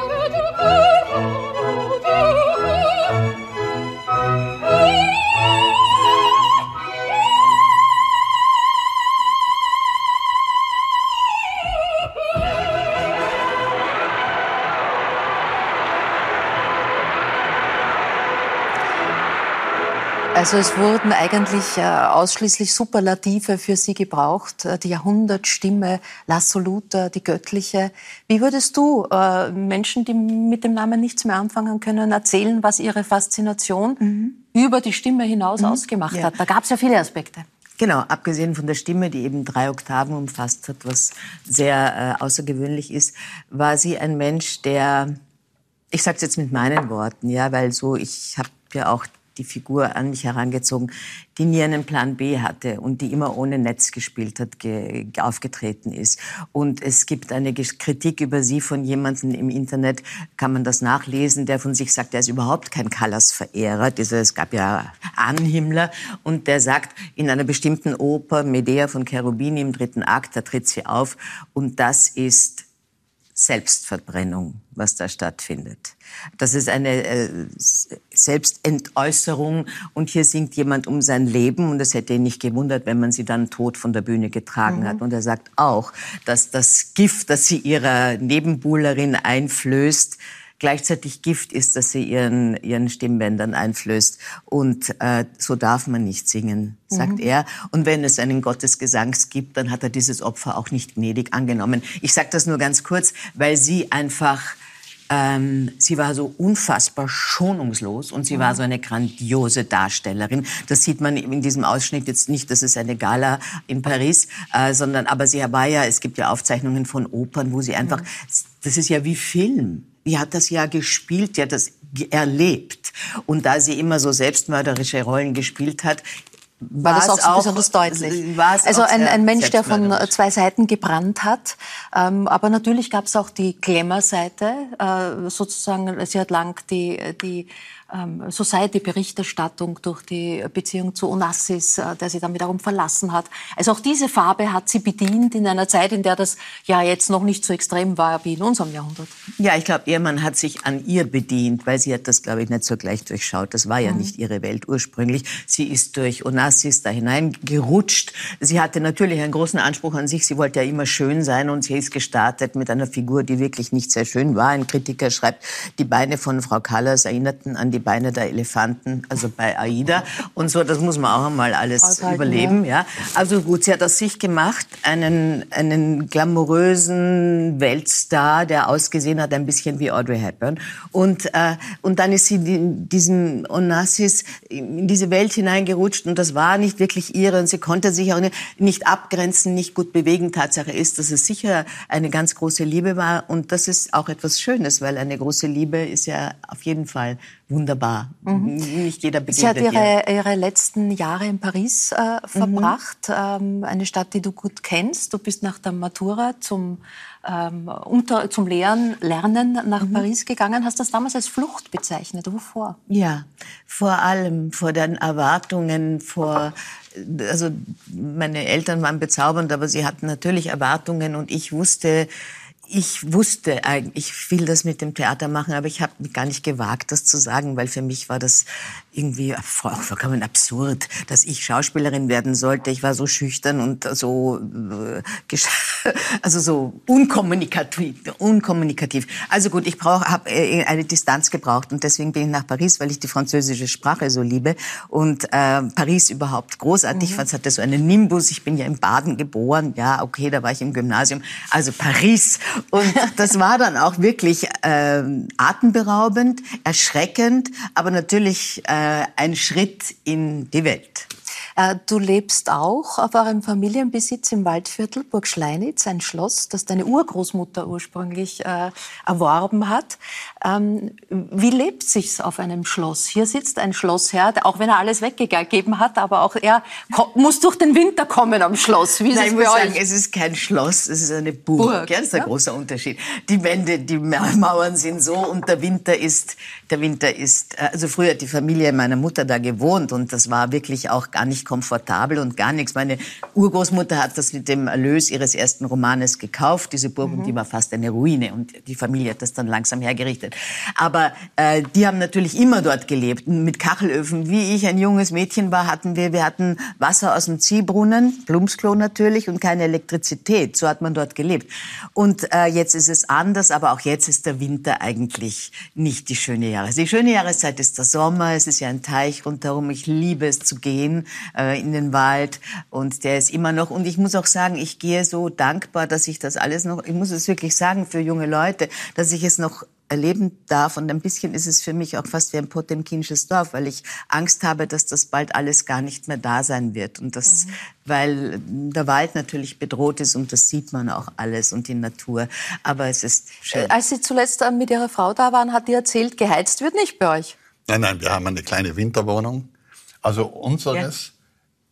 Also es wurden eigentlich äh, ausschließlich Superlative für sie gebraucht. Äh, die Jahrhundertstimme, l'assoluta, die göttliche. Wie würdest du äh, Menschen, die mit dem Namen nichts mehr anfangen können, erzählen, was ihre Faszination mhm. über die Stimme hinaus mhm. ausgemacht ja. hat? Da gab es ja viele Aspekte. Genau, abgesehen von der Stimme, die eben drei Oktaven umfasst hat, was sehr äh, außergewöhnlich ist, war sie ein Mensch, der, ich sage es jetzt mit meinen Worten, ja, weil so ich habe ja auch die Figur an mich herangezogen, die nie einen Plan B hatte und die immer ohne Netz gespielt hat, ge aufgetreten ist. Und es gibt eine Kritik über sie von jemandem im Internet, kann man das nachlesen, der von sich sagt, er ist überhaupt kein Callas-Verehrer. Es gab ja Anhimmler und der sagt, in einer bestimmten Oper, Medea von Cherubini im dritten Akt, da tritt sie auf und das ist Selbstverbrennung, was da stattfindet. Das ist eine äh, Selbstentäußerung und hier singt jemand um sein Leben und es hätte ihn nicht gewundert, wenn man sie dann tot von der Bühne getragen mhm. hat. Und er sagt auch, dass das Gift, das sie ihrer Nebenbuhlerin einflößt, gleichzeitig Gift ist, dass sie ihren, ihren Stimmbändern einflößt. Und äh, so darf man nicht singen, sagt mhm. er. Und wenn es einen Gottesgesangs gibt, dann hat er dieses Opfer auch nicht gnädig angenommen. Ich sage das nur ganz kurz, weil sie einfach ähm, sie war so unfassbar schonungslos und sie mhm. war so eine grandiose Darstellerin. Das sieht man in diesem Ausschnitt jetzt nicht, das ist eine Gala in Paris, äh, sondern aber sie war ja, es gibt ja Aufzeichnungen von Opern, wo sie einfach, mhm. das ist ja wie Film die hat das ja gespielt, die hat das erlebt. Und da sie immer so selbstmörderische Rollen gespielt hat, war das auch so besonders deutlich. Also ein, ein Mensch, der von zwei Seiten gebrannt hat. Ähm, aber natürlich gab es auch die Glamour-Seite. Äh, sozusagen, sie hat lang die, die Society-Berichterstattung durch die Beziehung zu Onassis, äh, der sie dann wiederum verlassen hat. Also auch diese Farbe hat sie bedient in einer Zeit, in der das ja jetzt noch nicht so extrem war wie in unserem Jahrhundert. Ja, ich glaube, ihr Mann hat sich an ihr bedient, weil sie hat das, glaube ich, nicht so gleich durchschaut. Das war ja mhm. nicht ihre Welt ursprünglich. Sie ist durch Onassis Onassis da hineingerutscht. Sie hatte natürlich einen großen Anspruch an sich. Sie wollte ja immer schön sein und sie ist gestartet mit einer Figur, die wirklich nicht sehr schön war. Ein Kritiker schreibt, die Beine von Frau Callas erinnerten an die Beine der Elefanten, also bei Aida. Und so, das muss man auch einmal alles Aushalten, überleben. Ja. ja. Also gut, sie hat aus sich gemacht einen, einen glamourösen Weltstar, der ausgesehen hat ein bisschen wie Audrey Hepburn. Und, äh, und dann ist sie in diesem Onassis in diese Welt hineingerutscht und das war nicht wirklich ihre und sie konnte sich auch nicht abgrenzen, nicht gut bewegen. Tatsache ist, dass es sicher eine ganz große Liebe war und das ist auch etwas Schönes, weil eine große Liebe ist ja auf jeden Fall wunderbar. Mhm. Nicht jeder begegnet Sie hat ihre, ihre letzten Jahre in Paris äh, verbracht, mhm. ähm, eine Stadt, die du gut kennst. Du bist nach der Matura zum, ähm, unter, zum Lehren, Lernen nach mhm. Paris gegangen, hast das damals als Flucht bezeichnet. Wovor? Ja, vor allem vor den Erwartungen, vor also meine Eltern waren bezaubernd, aber sie hatten natürlich Erwartungen und ich wusste, ich wusste eigentlich, ich will das mit dem Theater machen, aber ich habe gar nicht gewagt, das zu sagen, weil für mich war das irgendwie vollkommen absurd, dass ich Schauspielerin werden sollte. Ich war so schüchtern und so, äh, also so unkommunikativ, unkommunikativ. Also gut, ich brauche, habe äh, eine Distanz gebraucht und deswegen bin ich nach Paris, weil ich die französische Sprache so liebe und äh, Paris überhaupt großartig. Mhm. Es hatte so einen Nimbus. Ich bin ja in Baden geboren. Ja, okay, da war ich im Gymnasium. Also Paris und das war dann auch wirklich äh, atemberaubend, erschreckend, aber natürlich äh, ein Schritt in die Welt. Äh, du lebst auch auf eurem Familienbesitz im Waldviertel Burg Schleinitz, ein Schloss, das deine Urgroßmutter ursprünglich äh, erworben hat. Ähm, wie lebt sich's auf einem Schloss? Hier sitzt ein Schlossherr, auch wenn er alles weggegeben hat, aber auch er muss durch den Winter kommen am Schloss. Wie ist Nein, es ich muss euch? sagen, es ist kein Schloss, es ist eine Burg. Burg ja, das ist ein ja? großer Unterschied. Die Wände, die Mauern sind so und der Winter ist, der Winter ist, äh, also früher hat die Familie meiner Mutter da gewohnt und das war wirklich auch gar nicht komfortabel und gar nichts. Meine Urgroßmutter hat das mit dem Erlös ihres ersten Romanes gekauft, diese Burg, mhm. und die war fast eine Ruine und die Familie hat das dann langsam hergerichtet. Aber äh, die haben natürlich immer dort gelebt, mit Kachelöfen. Wie ich ein junges Mädchen war, hatten wir, wir hatten Wasser aus dem Ziehbrunnen, Plumpsklo natürlich und keine Elektrizität. So hat man dort gelebt. Und äh, jetzt ist es anders, aber auch jetzt ist der Winter eigentlich nicht die schöne Jahreszeit. Die schöne Jahreszeit ist der Sommer, es ist ja ein Teich rundherum. Ich liebe es zu gehen äh, in den Wald und der ist immer noch. Und ich muss auch sagen, ich gehe so dankbar, dass ich das alles noch, ich muss es wirklich sagen für junge Leute, dass ich es noch erleben darf. Und ein bisschen ist es für mich auch fast wie ein potemkinsches Dorf, weil ich Angst habe, dass das bald alles gar nicht mehr da sein wird. Und das, mhm. weil der Wald natürlich bedroht ist und das sieht man auch alles und die Natur. Aber es ist schön. Äh, als Sie zuletzt mit Ihrer Frau da waren, hat die erzählt, geheizt wird nicht bei euch. Nein, nein, wir haben eine kleine Winterwohnung. Also unseres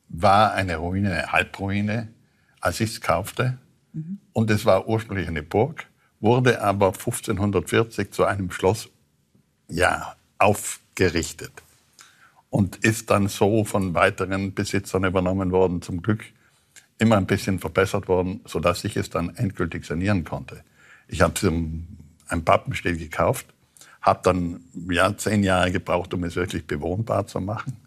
ja. war eine Ruine, eine Halbruine, als ich es kaufte. Mhm. Und es war ursprünglich eine Burg wurde aber 1540 zu einem Schloss ja, aufgerichtet und ist dann so von weiteren Besitzern übernommen worden, zum Glück immer ein bisschen verbessert worden, sodass ich es dann endgültig sanieren konnte. Ich habe ein Pappenstiel gekauft, habe dann ja, zehn Jahre gebraucht, um es wirklich bewohnbar zu machen,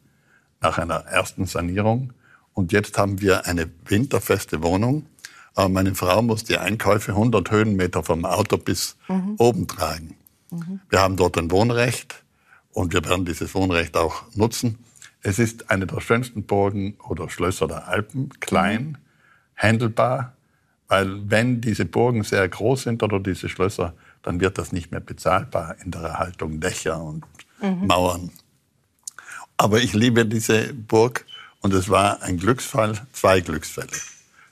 nach einer ersten Sanierung. Und jetzt haben wir eine winterfeste Wohnung, meine Frau muss die Einkäufe 100 Höhenmeter vom Auto bis mhm. oben tragen. Mhm. Wir haben dort ein Wohnrecht und wir werden dieses Wohnrecht auch nutzen. Es ist eine der schönsten Burgen oder Schlösser der Alpen, klein, handelbar, weil wenn diese Burgen sehr groß sind oder diese Schlösser, dann wird das nicht mehr bezahlbar in der Erhaltung Dächer und mhm. Mauern. Aber ich liebe diese Burg und es war ein Glücksfall, zwei Glücksfälle,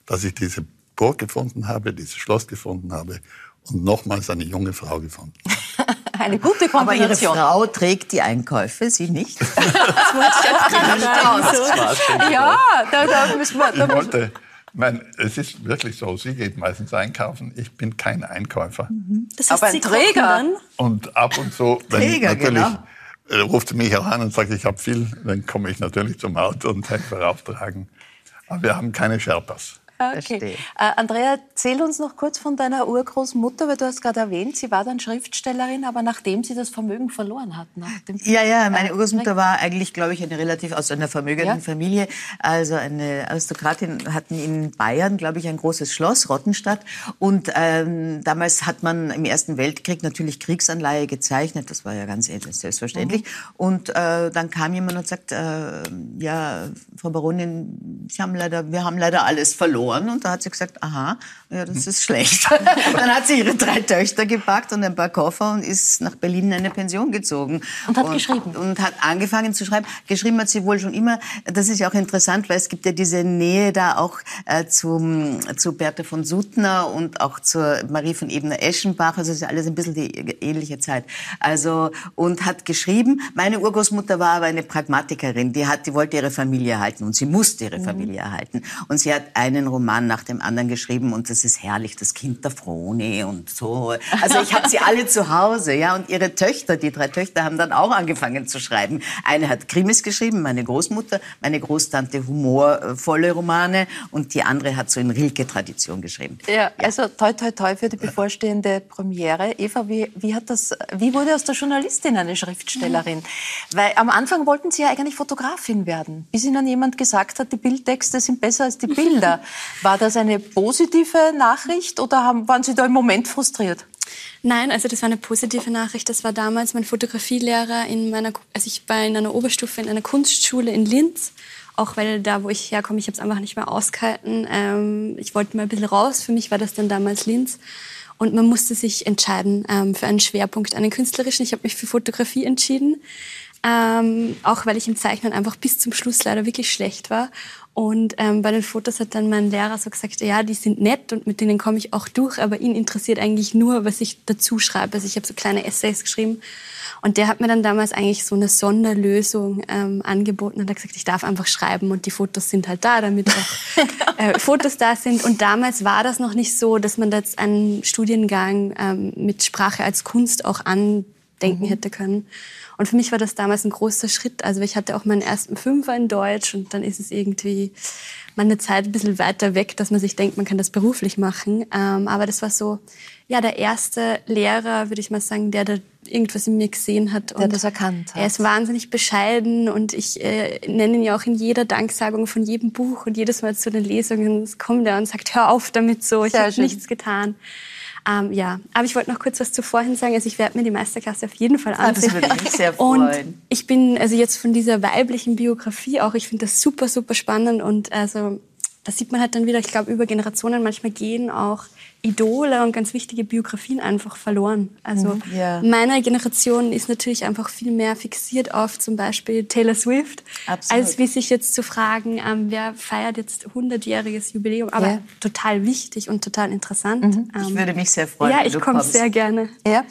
dass ich diese Burg gefunden habe, dieses Schloss gefunden habe und nochmals eine junge Frau gefunden. eine gute Kombination. Aber Ihre Frau trägt die Einkäufe, Sie nicht? das wollte ich jetzt gerade nicht Ja, da, da müssen wir... Da ich wollte, mein, es ist wirklich so, sie geht meistens einkaufen, ich bin kein Einkäufer. Mhm. Das heißt, Aber ein Träger? Und ab und zu, wenn Träger, natürlich... Genau. Ruft sie mich auch an und sagt, ich habe viel, dann komme ich natürlich zum Auto und helfe auftragen. Aber wir haben keine Sherpas. Okay. Äh, Andrea, erzähl uns noch kurz von deiner Urgroßmutter, weil du hast gerade erwähnt, sie war dann Schriftstellerin, aber nachdem sie das Vermögen verloren hat. ja, ja, meine Urgroßmutter war eigentlich, glaube ich, eine relativ aus einer vermögenden ja? Familie. Also eine Aristokratin hatten in Bayern, glaube ich, ein großes Schloss, Rottenstadt. Und ähm, damals hat man im Ersten Weltkrieg natürlich Kriegsanleihe gezeichnet. Das war ja ganz selbstverständlich. Mhm. Und äh, dann kam jemand und sagt, äh, ja, Frau Baronin, Sie haben leider, wir haben leider alles verloren. Und da hat sie gesagt, aha, ja, das ist schlecht. dann hat sie ihre drei Töchter gepackt und ein paar Koffer und ist nach Berlin in eine Pension gezogen. Und hat und, geschrieben. Und hat angefangen zu schreiben. Geschrieben hat sie wohl schon immer. Das ist ja auch interessant, weil es gibt ja diese Nähe da auch äh, zum, zu Bertha von Suttner und auch zur Marie von Ebner-Eschenbach. Also es ist ja alles ein bisschen die ähnliche Zeit. Also, und hat geschrieben. Meine Urgroßmutter war aber eine Pragmatikerin. Die hat, die wollte ihre Familie erhalten und sie musste ihre mhm. Familie erhalten. Und sie hat einen Roman nach dem anderen geschrieben und das ist herrlich, das Kind der Frone und so. Also ich hatte sie alle zu Hause, ja. Und ihre Töchter, die drei Töchter, haben dann auch angefangen zu schreiben. Eine hat Krimis geschrieben, meine Großmutter, meine Großtante humorvolle Romane und die andere hat so in Rilke-Tradition geschrieben. Ja, also toi toi toi für die bevorstehende Premiere. Eva, wie, wie, hat das, wie wurde aus der Journalistin eine Schriftstellerin? Mhm. Weil am Anfang wollten Sie ja eigentlich Fotografin werden, bis Ihnen jemand gesagt hat, die Bildtexte sind besser als die Bilder. War das eine positive Nachricht oder haben, waren Sie da im Moment frustriert? Nein, also das war eine positive Nachricht. Das war damals mein Fotografielehrer in meiner, also ich war in einer Oberstufe in einer Kunstschule in Linz. Auch weil da, wo ich herkomme, ich habe es einfach nicht mehr ausgehalten. Ähm, ich wollte mal ein bisschen raus. Für mich war das dann damals Linz. Und man musste sich entscheiden ähm, für einen Schwerpunkt, einen künstlerischen. Ich habe mich für Fotografie entschieden. Ähm, auch weil ich im Zeichnen einfach bis zum Schluss leider wirklich schlecht war. Und ähm, bei den Fotos hat dann mein Lehrer so gesagt, ja, die sind nett und mit denen komme ich auch durch, aber ihn interessiert eigentlich nur, was ich dazu schreibe. Also ich habe so kleine Essays geschrieben. Und der hat mir dann damals eigentlich so eine Sonderlösung ähm, angeboten und hat gesagt, ich darf einfach schreiben und die Fotos sind halt da, damit auch äh, Fotos da sind. Und damals war das noch nicht so, dass man jetzt einen Studiengang ähm, mit Sprache als Kunst auch andenken mhm. hätte können. Und für mich war das damals ein großer Schritt. Also ich hatte auch meinen ersten Fünfer in Deutsch und dann ist es irgendwie mal eine Zeit ein bisschen weiter weg, dass man sich denkt, man kann das beruflich machen. Ähm, aber das war so, ja, der erste Lehrer, würde ich mal sagen, der da irgendwas in mir gesehen hat. Der das erkannt hat. Er ist wahnsinnig bescheiden und ich äh, nenne ihn ja auch in jeder Danksagung von jedem Buch und jedes Mal zu den Lesungen kommt er und sagt, hör auf damit so, ich habe nichts getan. Ähm, ja, aber ich wollte noch kurz was zu vorhin sagen. Also ich werde mir die Meisterklasse auf jeden Fall ansehen. Ah, das würde mich sehr freuen. Und ich bin also jetzt von dieser weiblichen Biografie auch, ich finde das super, super spannend und also da sieht man halt dann wieder, ich glaube, über Generationen manchmal gehen auch Idole und ganz wichtige Biografien einfach verloren. Also mhm, ja. meine Generation ist natürlich einfach viel mehr fixiert auf zum Beispiel Taylor Swift, Absolut. als wie sich jetzt zu fragen, ähm, wer feiert jetzt 100-jähriges Jubiläum. Aber ja. total wichtig und total interessant. Mhm. Ich ähm, würde mich sehr freuen. Ja, ich komme sehr gerne. Ja.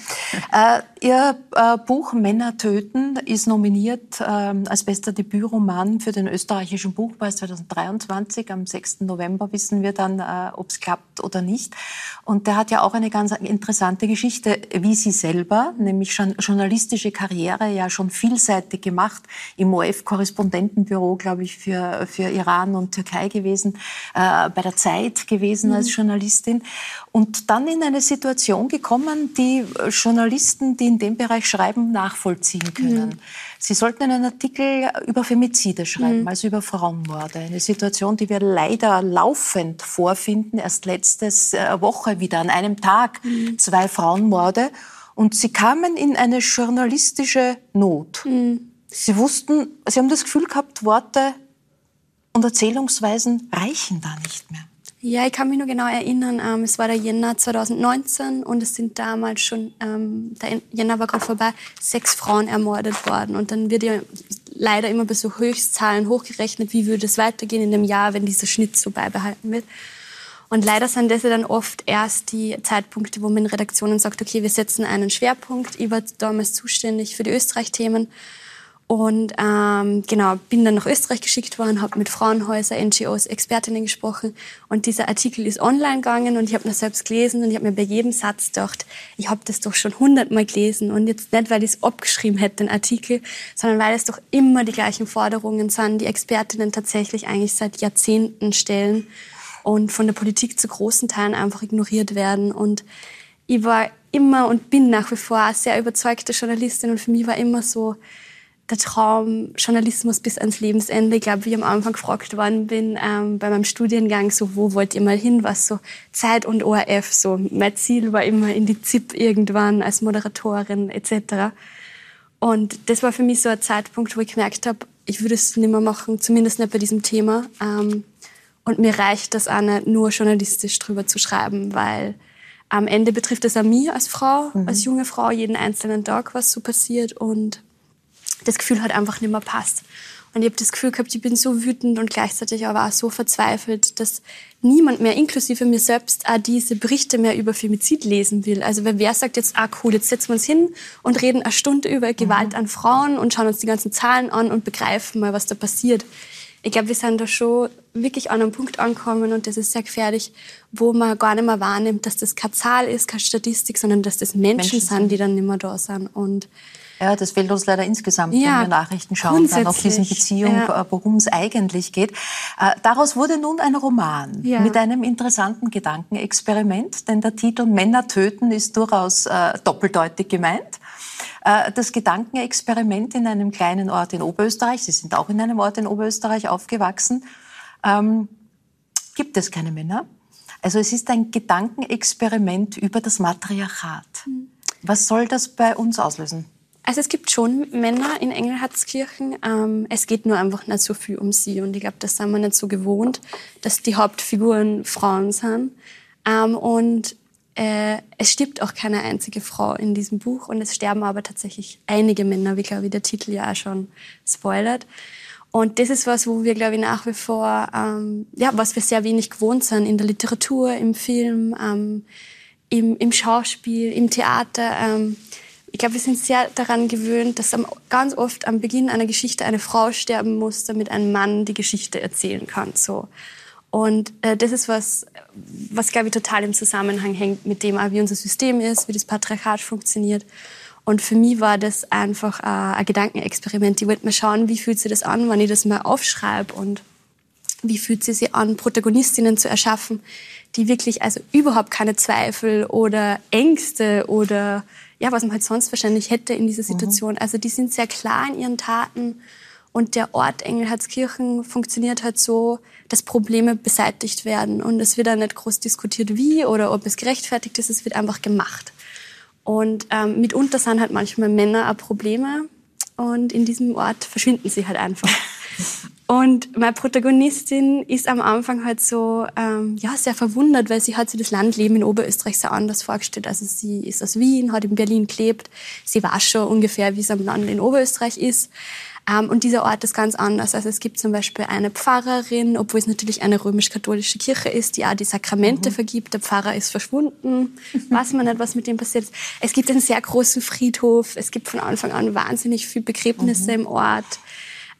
Äh, Ihr äh, Buch Männer töten ist nominiert äh, als bester Debütroman für den österreichischen Buchpreis 2023. Am 6. November wissen wir dann, äh, ob es klappt oder nicht. Und der hat ja auch eine ganz interessante Geschichte, wie Sie selber, nämlich schon journalistische Karriere ja schon vielseitig gemacht, im OF-Korrespondentenbüro, glaube ich, für, für Iran und Türkei gewesen, äh, bei der Zeit gewesen mhm. als Journalistin und dann in eine Situation gekommen, die Journalisten, die in dem Bereich schreiben, nachvollziehen können. Mhm. Sie sollten einen Artikel über Femizide schreiben, mhm. also über Frauenmorde. Eine Situation, die wir leider laufend vorfinden. Erst letzte äh, Woche wieder an einem Tag mhm. zwei Frauenmorde. Und sie kamen in eine journalistische Not. Mhm. Sie wussten, sie haben das Gefühl gehabt, Worte und Erzählungsweisen reichen da nicht mehr. Ja, ich kann mich nur genau erinnern, ähm, es war der Jänner 2019 und es sind damals schon, ähm, der Jänner war gerade vorbei, sechs Frauen ermordet worden. Und dann wird ja leider immer bei so Höchstzahlen hochgerechnet, wie würde es weitergehen in dem Jahr, wenn dieser Schnitt so beibehalten wird. Und leider sind das ja dann oft erst die Zeitpunkte, wo man in Redaktionen sagt, okay, wir setzen einen Schwerpunkt. Ich war damals zuständig für die Österreich-Themen und ähm, genau, bin dann nach Österreich geschickt worden, habe mit Frauenhäusern, NGOs, Expertinnen gesprochen. Und dieser Artikel ist online gegangen und ich habe ihn selbst gelesen und ich habe mir bei jedem Satz gedacht, ich habe das doch schon hundertmal gelesen. Und jetzt nicht, weil ich es abgeschrieben hätte, den Artikel, sondern weil es doch immer die gleichen Forderungen sind, die Expertinnen tatsächlich eigentlich seit Jahrzehnten stellen. und von der Politik zu großen Teilen einfach ignoriert werden. Und ich war immer und bin nach wie vor eine sehr überzeugte Journalistin und für mich war immer so der Traum Journalismus bis ans Lebensende. Ich glaube, wie ich am Anfang gefragt worden bin ähm, bei meinem Studiengang, so wo wollt ihr mal hin, was so Zeit und ORF, so mein Ziel war immer in die ZIP irgendwann als Moderatorin etc. Und das war für mich so ein Zeitpunkt, wo ich gemerkt habe, ich würde es nicht mehr machen, zumindest nicht bei diesem Thema. Ähm, und mir reicht das auch nicht, nur journalistisch drüber zu schreiben, weil am Ende betrifft es auch mich als Frau, mhm. als junge Frau, jeden einzelnen Tag, was so passiert und das Gefühl hat einfach nicht mehr passt. Und ich habe das Gefühl gehabt, ich bin so wütend und gleichzeitig aber auch so verzweifelt, dass niemand mehr, inklusive mir selbst, auch diese Berichte mehr über Femizid lesen will. Also wer sagt jetzt, ah cool, jetzt setzen wir uns hin und reden eine Stunde über Gewalt mhm. an Frauen und schauen uns die ganzen Zahlen an und begreifen mal, was da passiert ich glaube, wir sind da schon wirklich an einem Punkt angekommen und das ist sehr gefährlich, wo man gar nicht mehr wahrnimmt, dass das keine Zahl ist, keine Statistik, sondern dass das Menschen, Menschen sind, die dann nicht mehr da sind. Und ja, das fehlt uns leider insgesamt, ja, wenn wir Nachrichten schauen, dann auf diesen Beziehung, ja. Äh, worum es eigentlich geht. Äh, daraus wurde nun ein Roman ja. mit einem interessanten Gedankenexperiment, denn der Titel Männer töten ist durchaus äh, doppeldeutig gemeint. Äh, das Gedankenexperiment in einem kleinen Ort in Oberösterreich, Sie sind auch in einem Ort in Oberösterreich aufgewachsen, ähm, gibt es keine Männer. Also es ist ein Gedankenexperiment über das Matriarchat. Hm. Was soll das bei uns auslösen? Also es gibt schon Männer in Engelhardskirchen. Ähm, es geht nur einfach nicht so viel um sie. Und ich glaube, das sind wir nicht so gewohnt, dass die Hauptfiguren Frauen sind. Ähm, und äh, es stirbt auch keine einzige Frau in diesem Buch und es sterben aber tatsächlich einige Männer, wie glaube ich der Titel ja auch schon spoilert. Und das ist was, wo wir, glaube ich, nach wie vor, ähm, ja, was wir sehr wenig gewohnt sind in der Literatur, im Film, ähm, im, im Schauspiel, im Theater. Ähm, ich glaube, wir sind sehr daran gewöhnt, dass ganz oft am Beginn einer Geschichte eine Frau sterben muss, damit ein Mann die Geschichte erzählen kann. So. Und äh, das ist was, was glaube ich total im Zusammenhang hängt mit dem, wie unser System ist, wie das Patriarchat funktioniert. Und für mich war das einfach äh, ein Gedankenexperiment. Ich wollte mal schauen, wie fühlt sich das an, wenn ich das mal aufschreibe und wie fühlt sie sich an, Protagonistinnen zu erschaffen, die wirklich also überhaupt keine Zweifel oder Ängste oder ja, was man halt sonst wahrscheinlich hätte in dieser mhm. Situation. Mhm. Also die sind sehr klar in ihren Taten und der Ort Engelhardskirchen funktioniert halt so, dass Probleme beseitigt werden. Und es wird dann nicht groß diskutiert, wie oder ob es gerechtfertigt ist. Es wird einfach gemacht. Und ähm, mitunter sind halt manchmal Männer auch Probleme. Und in diesem Ort verschwinden sie halt einfach. Und meine Protagonistin ist am Anfang halt so ähm, ja sehr verwundert, weil sie hat sich das Landleben in Oberösterreich sehr anders vorgestellt. Also sie ist aus Wien, hat in Berlin gelebt. Sie weiß schon ungefähr, wie es am Land in Oberösterreich ist. Ähm, und dieser Ort ist ganz anders. Also es gibt zum Beispiel eine Pfarrerin, obwohl es natürlich eine römisch-katholische Kirche ist, die auch die Sakramente mhm. vergibt. Der Pfarrer ist verschwunden. Weiß man nicht, was mit dem passiert ist. Es gibt einen sehr großen Friedhof. Es gibt von Anfang an wahnsinnig viele Begräbnisse mhm. im Ort.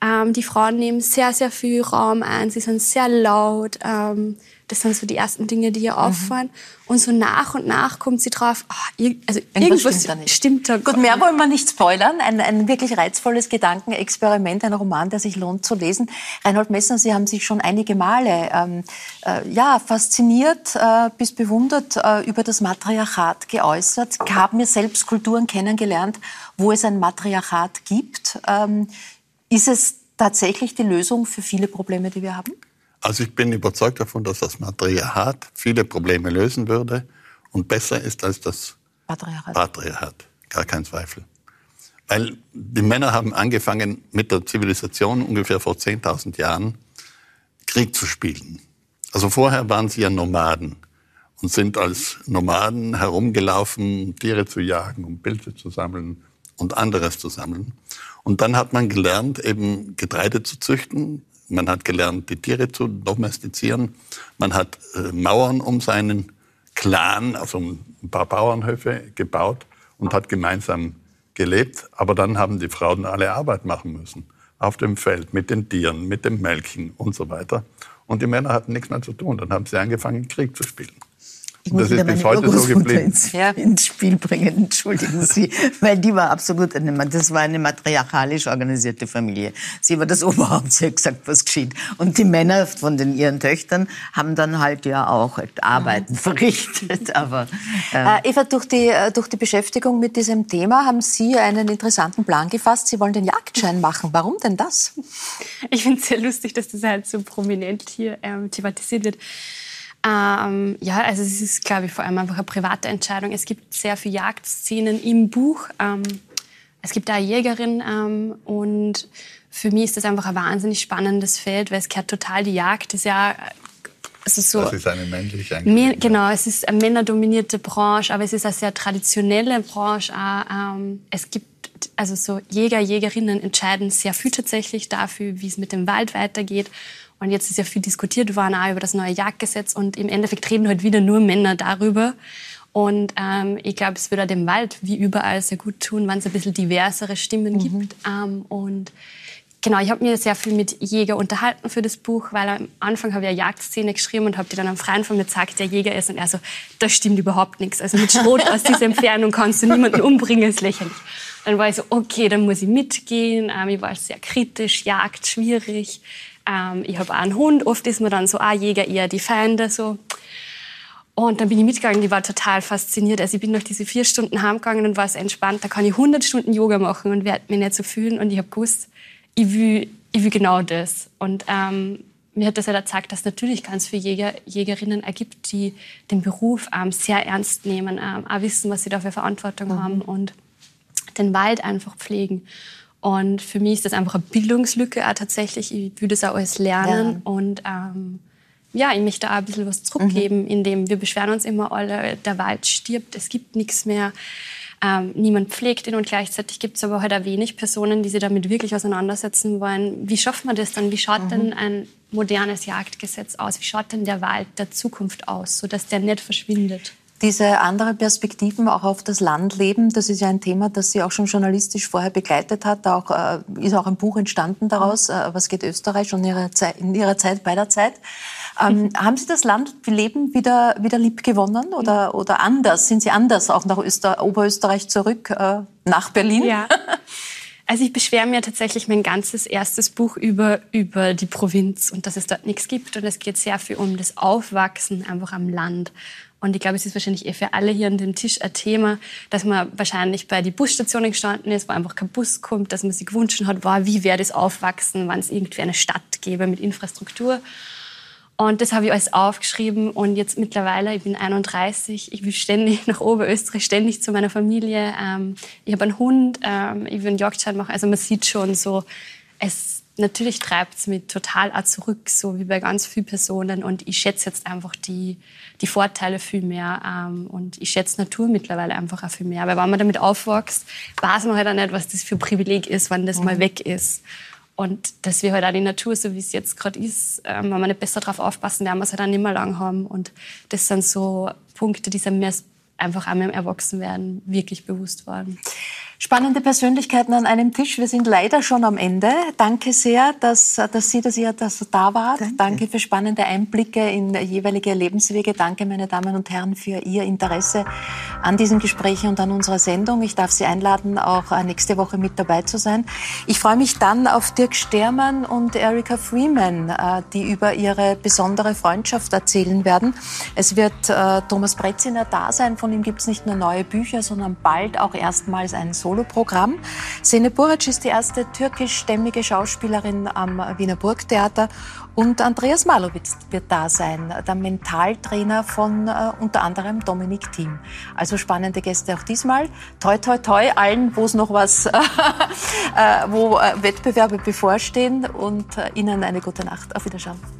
Ähm, die Frauen nehmen sehr, sehr viel Raum ein. Sie sind sehr laut. Ähm, das sind so die ersten Dinge, die ihr mhm. auffallen. Mhm. Und so nach und nach kommt sie drauf, oh, also irgendwas, irgendwas stimmt da nicht. Stimmt da Gut, mehr wollen wir nicht spoilern. Ein, ein wirklich reizvolles Gedankenexperiment, ein Roman, der sich lohnt zu lesen. Reinhold Messner, Sie haben sich schon einige Male ähm, äh, ja, fasziniert äh, bis bewundert äh, über das Matriarchat geäußert. Ich habe mir selbst Kulturen kennengelernt, wo es ein Matriarchat gibt. Ähm, ist es tatsächlich die Lösung für viele Probleme, die wir haben? Also ich bin überzeugt davon, dass das Matriarchat viele Probleme lösen würde und besser ist als das Patriarchat. Patriarchat. Gar kein Zweifel. Weil die Männer haben angefangen mit der Zivilisation ungefähr vor 10.000 Jahren Krieg zu spielen. Also vorher waren sie ja Nomaden und sind als Nomaden herumgelaufen, Tiere zu jagen, um Pilze zu sammeln und anderes zu sammeln. Und dann hat man gelernt, eben Getreide zu züchten, man hat gelernt, die Tiere zu domestizieren. Man hat äh, Mauern um seinen Clan, also ein paar Bauernhöfe gebaut und hat gemeinsam gelebt. Aber dann haben die Frauen alle Arbeit machen müssen. Auf dem Feld, mit den Tieren, mit dem Melken und so weiter. Und die Männer hatten nichts mehr zu tun. Dann haben sie angefangen, Krieg zu spielen. Ich muss das wieder meine heute so Urgroßmutter geblieben. ins, ins Spiel bringen, entschuldigen Sie, weil die war absolut eine, das war eine matriarchalisch organisierte Familie. Sie war das Oberhaupt, sie hat gesagt, was geschieht. Und die Männer von den ihren Töchtern haben dann halt ja auch Arbeiten verrichtet. Aber Äh, Eva, durch die, äh, durch die Beschäftigung mit diesem Thema haben Sie einen interessanten Plan gefasst. Sie wollen den Jagdschein machen. Warum denn das? Ich finde es sehr lustig, dass das halt so prominent hier ähm, thematisiert wird. Ähm, ja, also es ist, glaube ich, vor allem einfach eine private Entscheidung. Es gibt sehr viele Jagdszenen im Buch. Ähm, es gibt da eine Jägerin ähm, und für mich ist das einfach ein wahnsinnig spannendes Feld, weil es gehört total die Jagd. Das ist ja also so Das ist eine männliche Mä- Angelegenheit. Genau, es ist eine männerdominierte Branche, aber es ist eine sehr traditionelle Branche. Auch, ähm, es gibt also so Jäger, Jägerinnen entscheiden sehr viel tatsächlich dafür, wie es mit dem Wald weitergeht. Und jetzt ist ja viel diskutiert worden auch über das neue Jagdgesetz und im Endeffekt reden heute wieder nur Männer darüber. Und ähm, ich glaube, es würde dem Wald wie überall sehr gut tun, wenn es ein bisschen diversere Stimmen gibt. Ähm, und Genau, ich habe mir sehr viel mit Jäger unterhalten für das Buch, weil am Anfang habe ich eine Jagdszene geschrieben und habe die dann einem Freund von mir gesagt, der Jäger ist. Und er so, das stimmt überhaupt nichts. Also mit Schrot aus dieser Entfernung kannst du niemanden umbringen, ist lächerlich. Dann war ich so, okay, dann muss ich mitgehen. Ähm, ich war sehr kritisch, Jagd schwierig. Ähm, ich habe auch einen Hund. Oft ist man dann so, ah, Jäger eher die Feinde, so. Und dann bin ich mitgegangen, die war total fasziniert. Also ich bin nach diese vier Stunden heimgegangen und war es entspannt. Da kann ich 100 Stunden Yoga machen und werde mich nicht so fühlen. Und ich habe gewusst, ich will, ich will genau das. Und ähm, mir hat das ja gezeigt, dass natürlich ganz viele Jäger, Jägerinnen ergibt, die den Beruf ähm, sehr ernst nehmen, ähm, auch wissen, was sie da für Verantwortung haben und den Wald einfach pflegen. Und für mich ist das einfach eine Bildungslücke auch tatsächlich. Ich würde das auch alles lernen. Und ähm, ja, ich möchte auch ein bisschen was zurückgeben, indem wir beschweren uns immer alle, der Wald stirbt, es gibt nichts mehr. Ähm, niemand pflegt ihn und gleichzeitig gibt es aber halt auch wenig Personen, die sich damit wirklich auseinandersetzen wollen. Wie schafft man das dann? Wie schaut denn ein modernes Jagdgesetz aus? Wie schaut denn der Wald der Zukunft aus, sodass der nicht verschwindet? Diese andere Perspektiven auch auf das Landleben, das ist ja ein Thema, das Sie auch schon journalistisch vorher begleitet hat. Da auch, äh, ist auch ein Buch entstanden daraus, äh, Was geht Österreich und ihrer Zeit, in Ihrer Zeit, bei der Zeit. Ähm, haben Sie das Landleben wieder, wieder lieb gewonnen oder, oder anders? Sind Sie anders auch nach Öster Oberösterreich zurück, äh, nach Berlin? Ja. Also ich beschwere mir tatsächlich mein ganzes erstes Buch über, über die Provinz und dass es dort nichts gibt. Und es geht sehr viel um das Aufwachsen einfach am Land. Und ich glaube, es ist wahrscheinlich eh für alle hier an dem Tisch ein Thema, dass man wahrscheinlich bei die Busstationen gestanden ist, wo einfach kein Bus kommt, dass man sich gewünscht hat, wow, wie wäre das Aufwachsen, wenn es irgendwie eine Stadt gäbe mit Infrastruktur. Und das habe ich alles aufgeschrieben und jetzt mittlerweile, ich bin 31, ich will ständig nach Oberösterreich, ständig zu meiner Familie. Ähm, ich habe einen Hund, ähm, ich will einen Jagdschein machen. Also man sieht schon so, es natürlich treibt es mich total auch zurück, so wie bei ganz vielen Personen. Und ich schätze jetzt einfach die, die Vorteile viel mehr. Ähm, und ich schätze Natur mittlerweile einfach auch viel mehr. Weil wenn man damit aufwächst, weiß man halt auch nicht, was das für ein Privileg ist, wenn das mal weg ist. Und dass wir halt auch die Natur, so wie es jetzt gerade ist, ähm, wenn wir nicht besser drauf aufpassen, werden wir es halt auch nicht mehr lang haben. Und das sind so Punkte, die sind mir einfach auch mit dem Erwachsenwerden wirklich bewusst worden. Spannende Persönlichkeiten an einem Tisch. Wir sind leider schon am Ende. Danke sehr, dass, dass Sie, dass ihr dass da wart. Danke. Danke für spannende Einblicke in jeweilige Lebenswege. Danke, meine Damen und Herren, für Ihr Interesse an diesem Gespräch und an unserer Sendung. Ich darf Sie einladen, auch nächste Woche mit dabei zu sein. Ich freue mich dann auf Dirk Stermann und Erika Freeman, äh, die über ihre besondere Freundschaft erzählen werden. Es wird äh, Thomas Breziner da sein. Von ihm gibt es nicht nur neue Bücher, sondern bald auch erstmals ein Soloprogramm. Sene Buric ist die erste türkischstämmige Schauspielerin am Wiener Burgtheater und Andreas Malowitz wird da sein, der Mentaltrainer von äh, unter anderem Dominik Thiem. Also spannende Gäste auch diesmal. Toi, toi, toi allen, wo es noch was, äh, wo äh, Wettbewerbe bevorstehen und Ihnen eine gute Nacht. Auf Wiederschauen.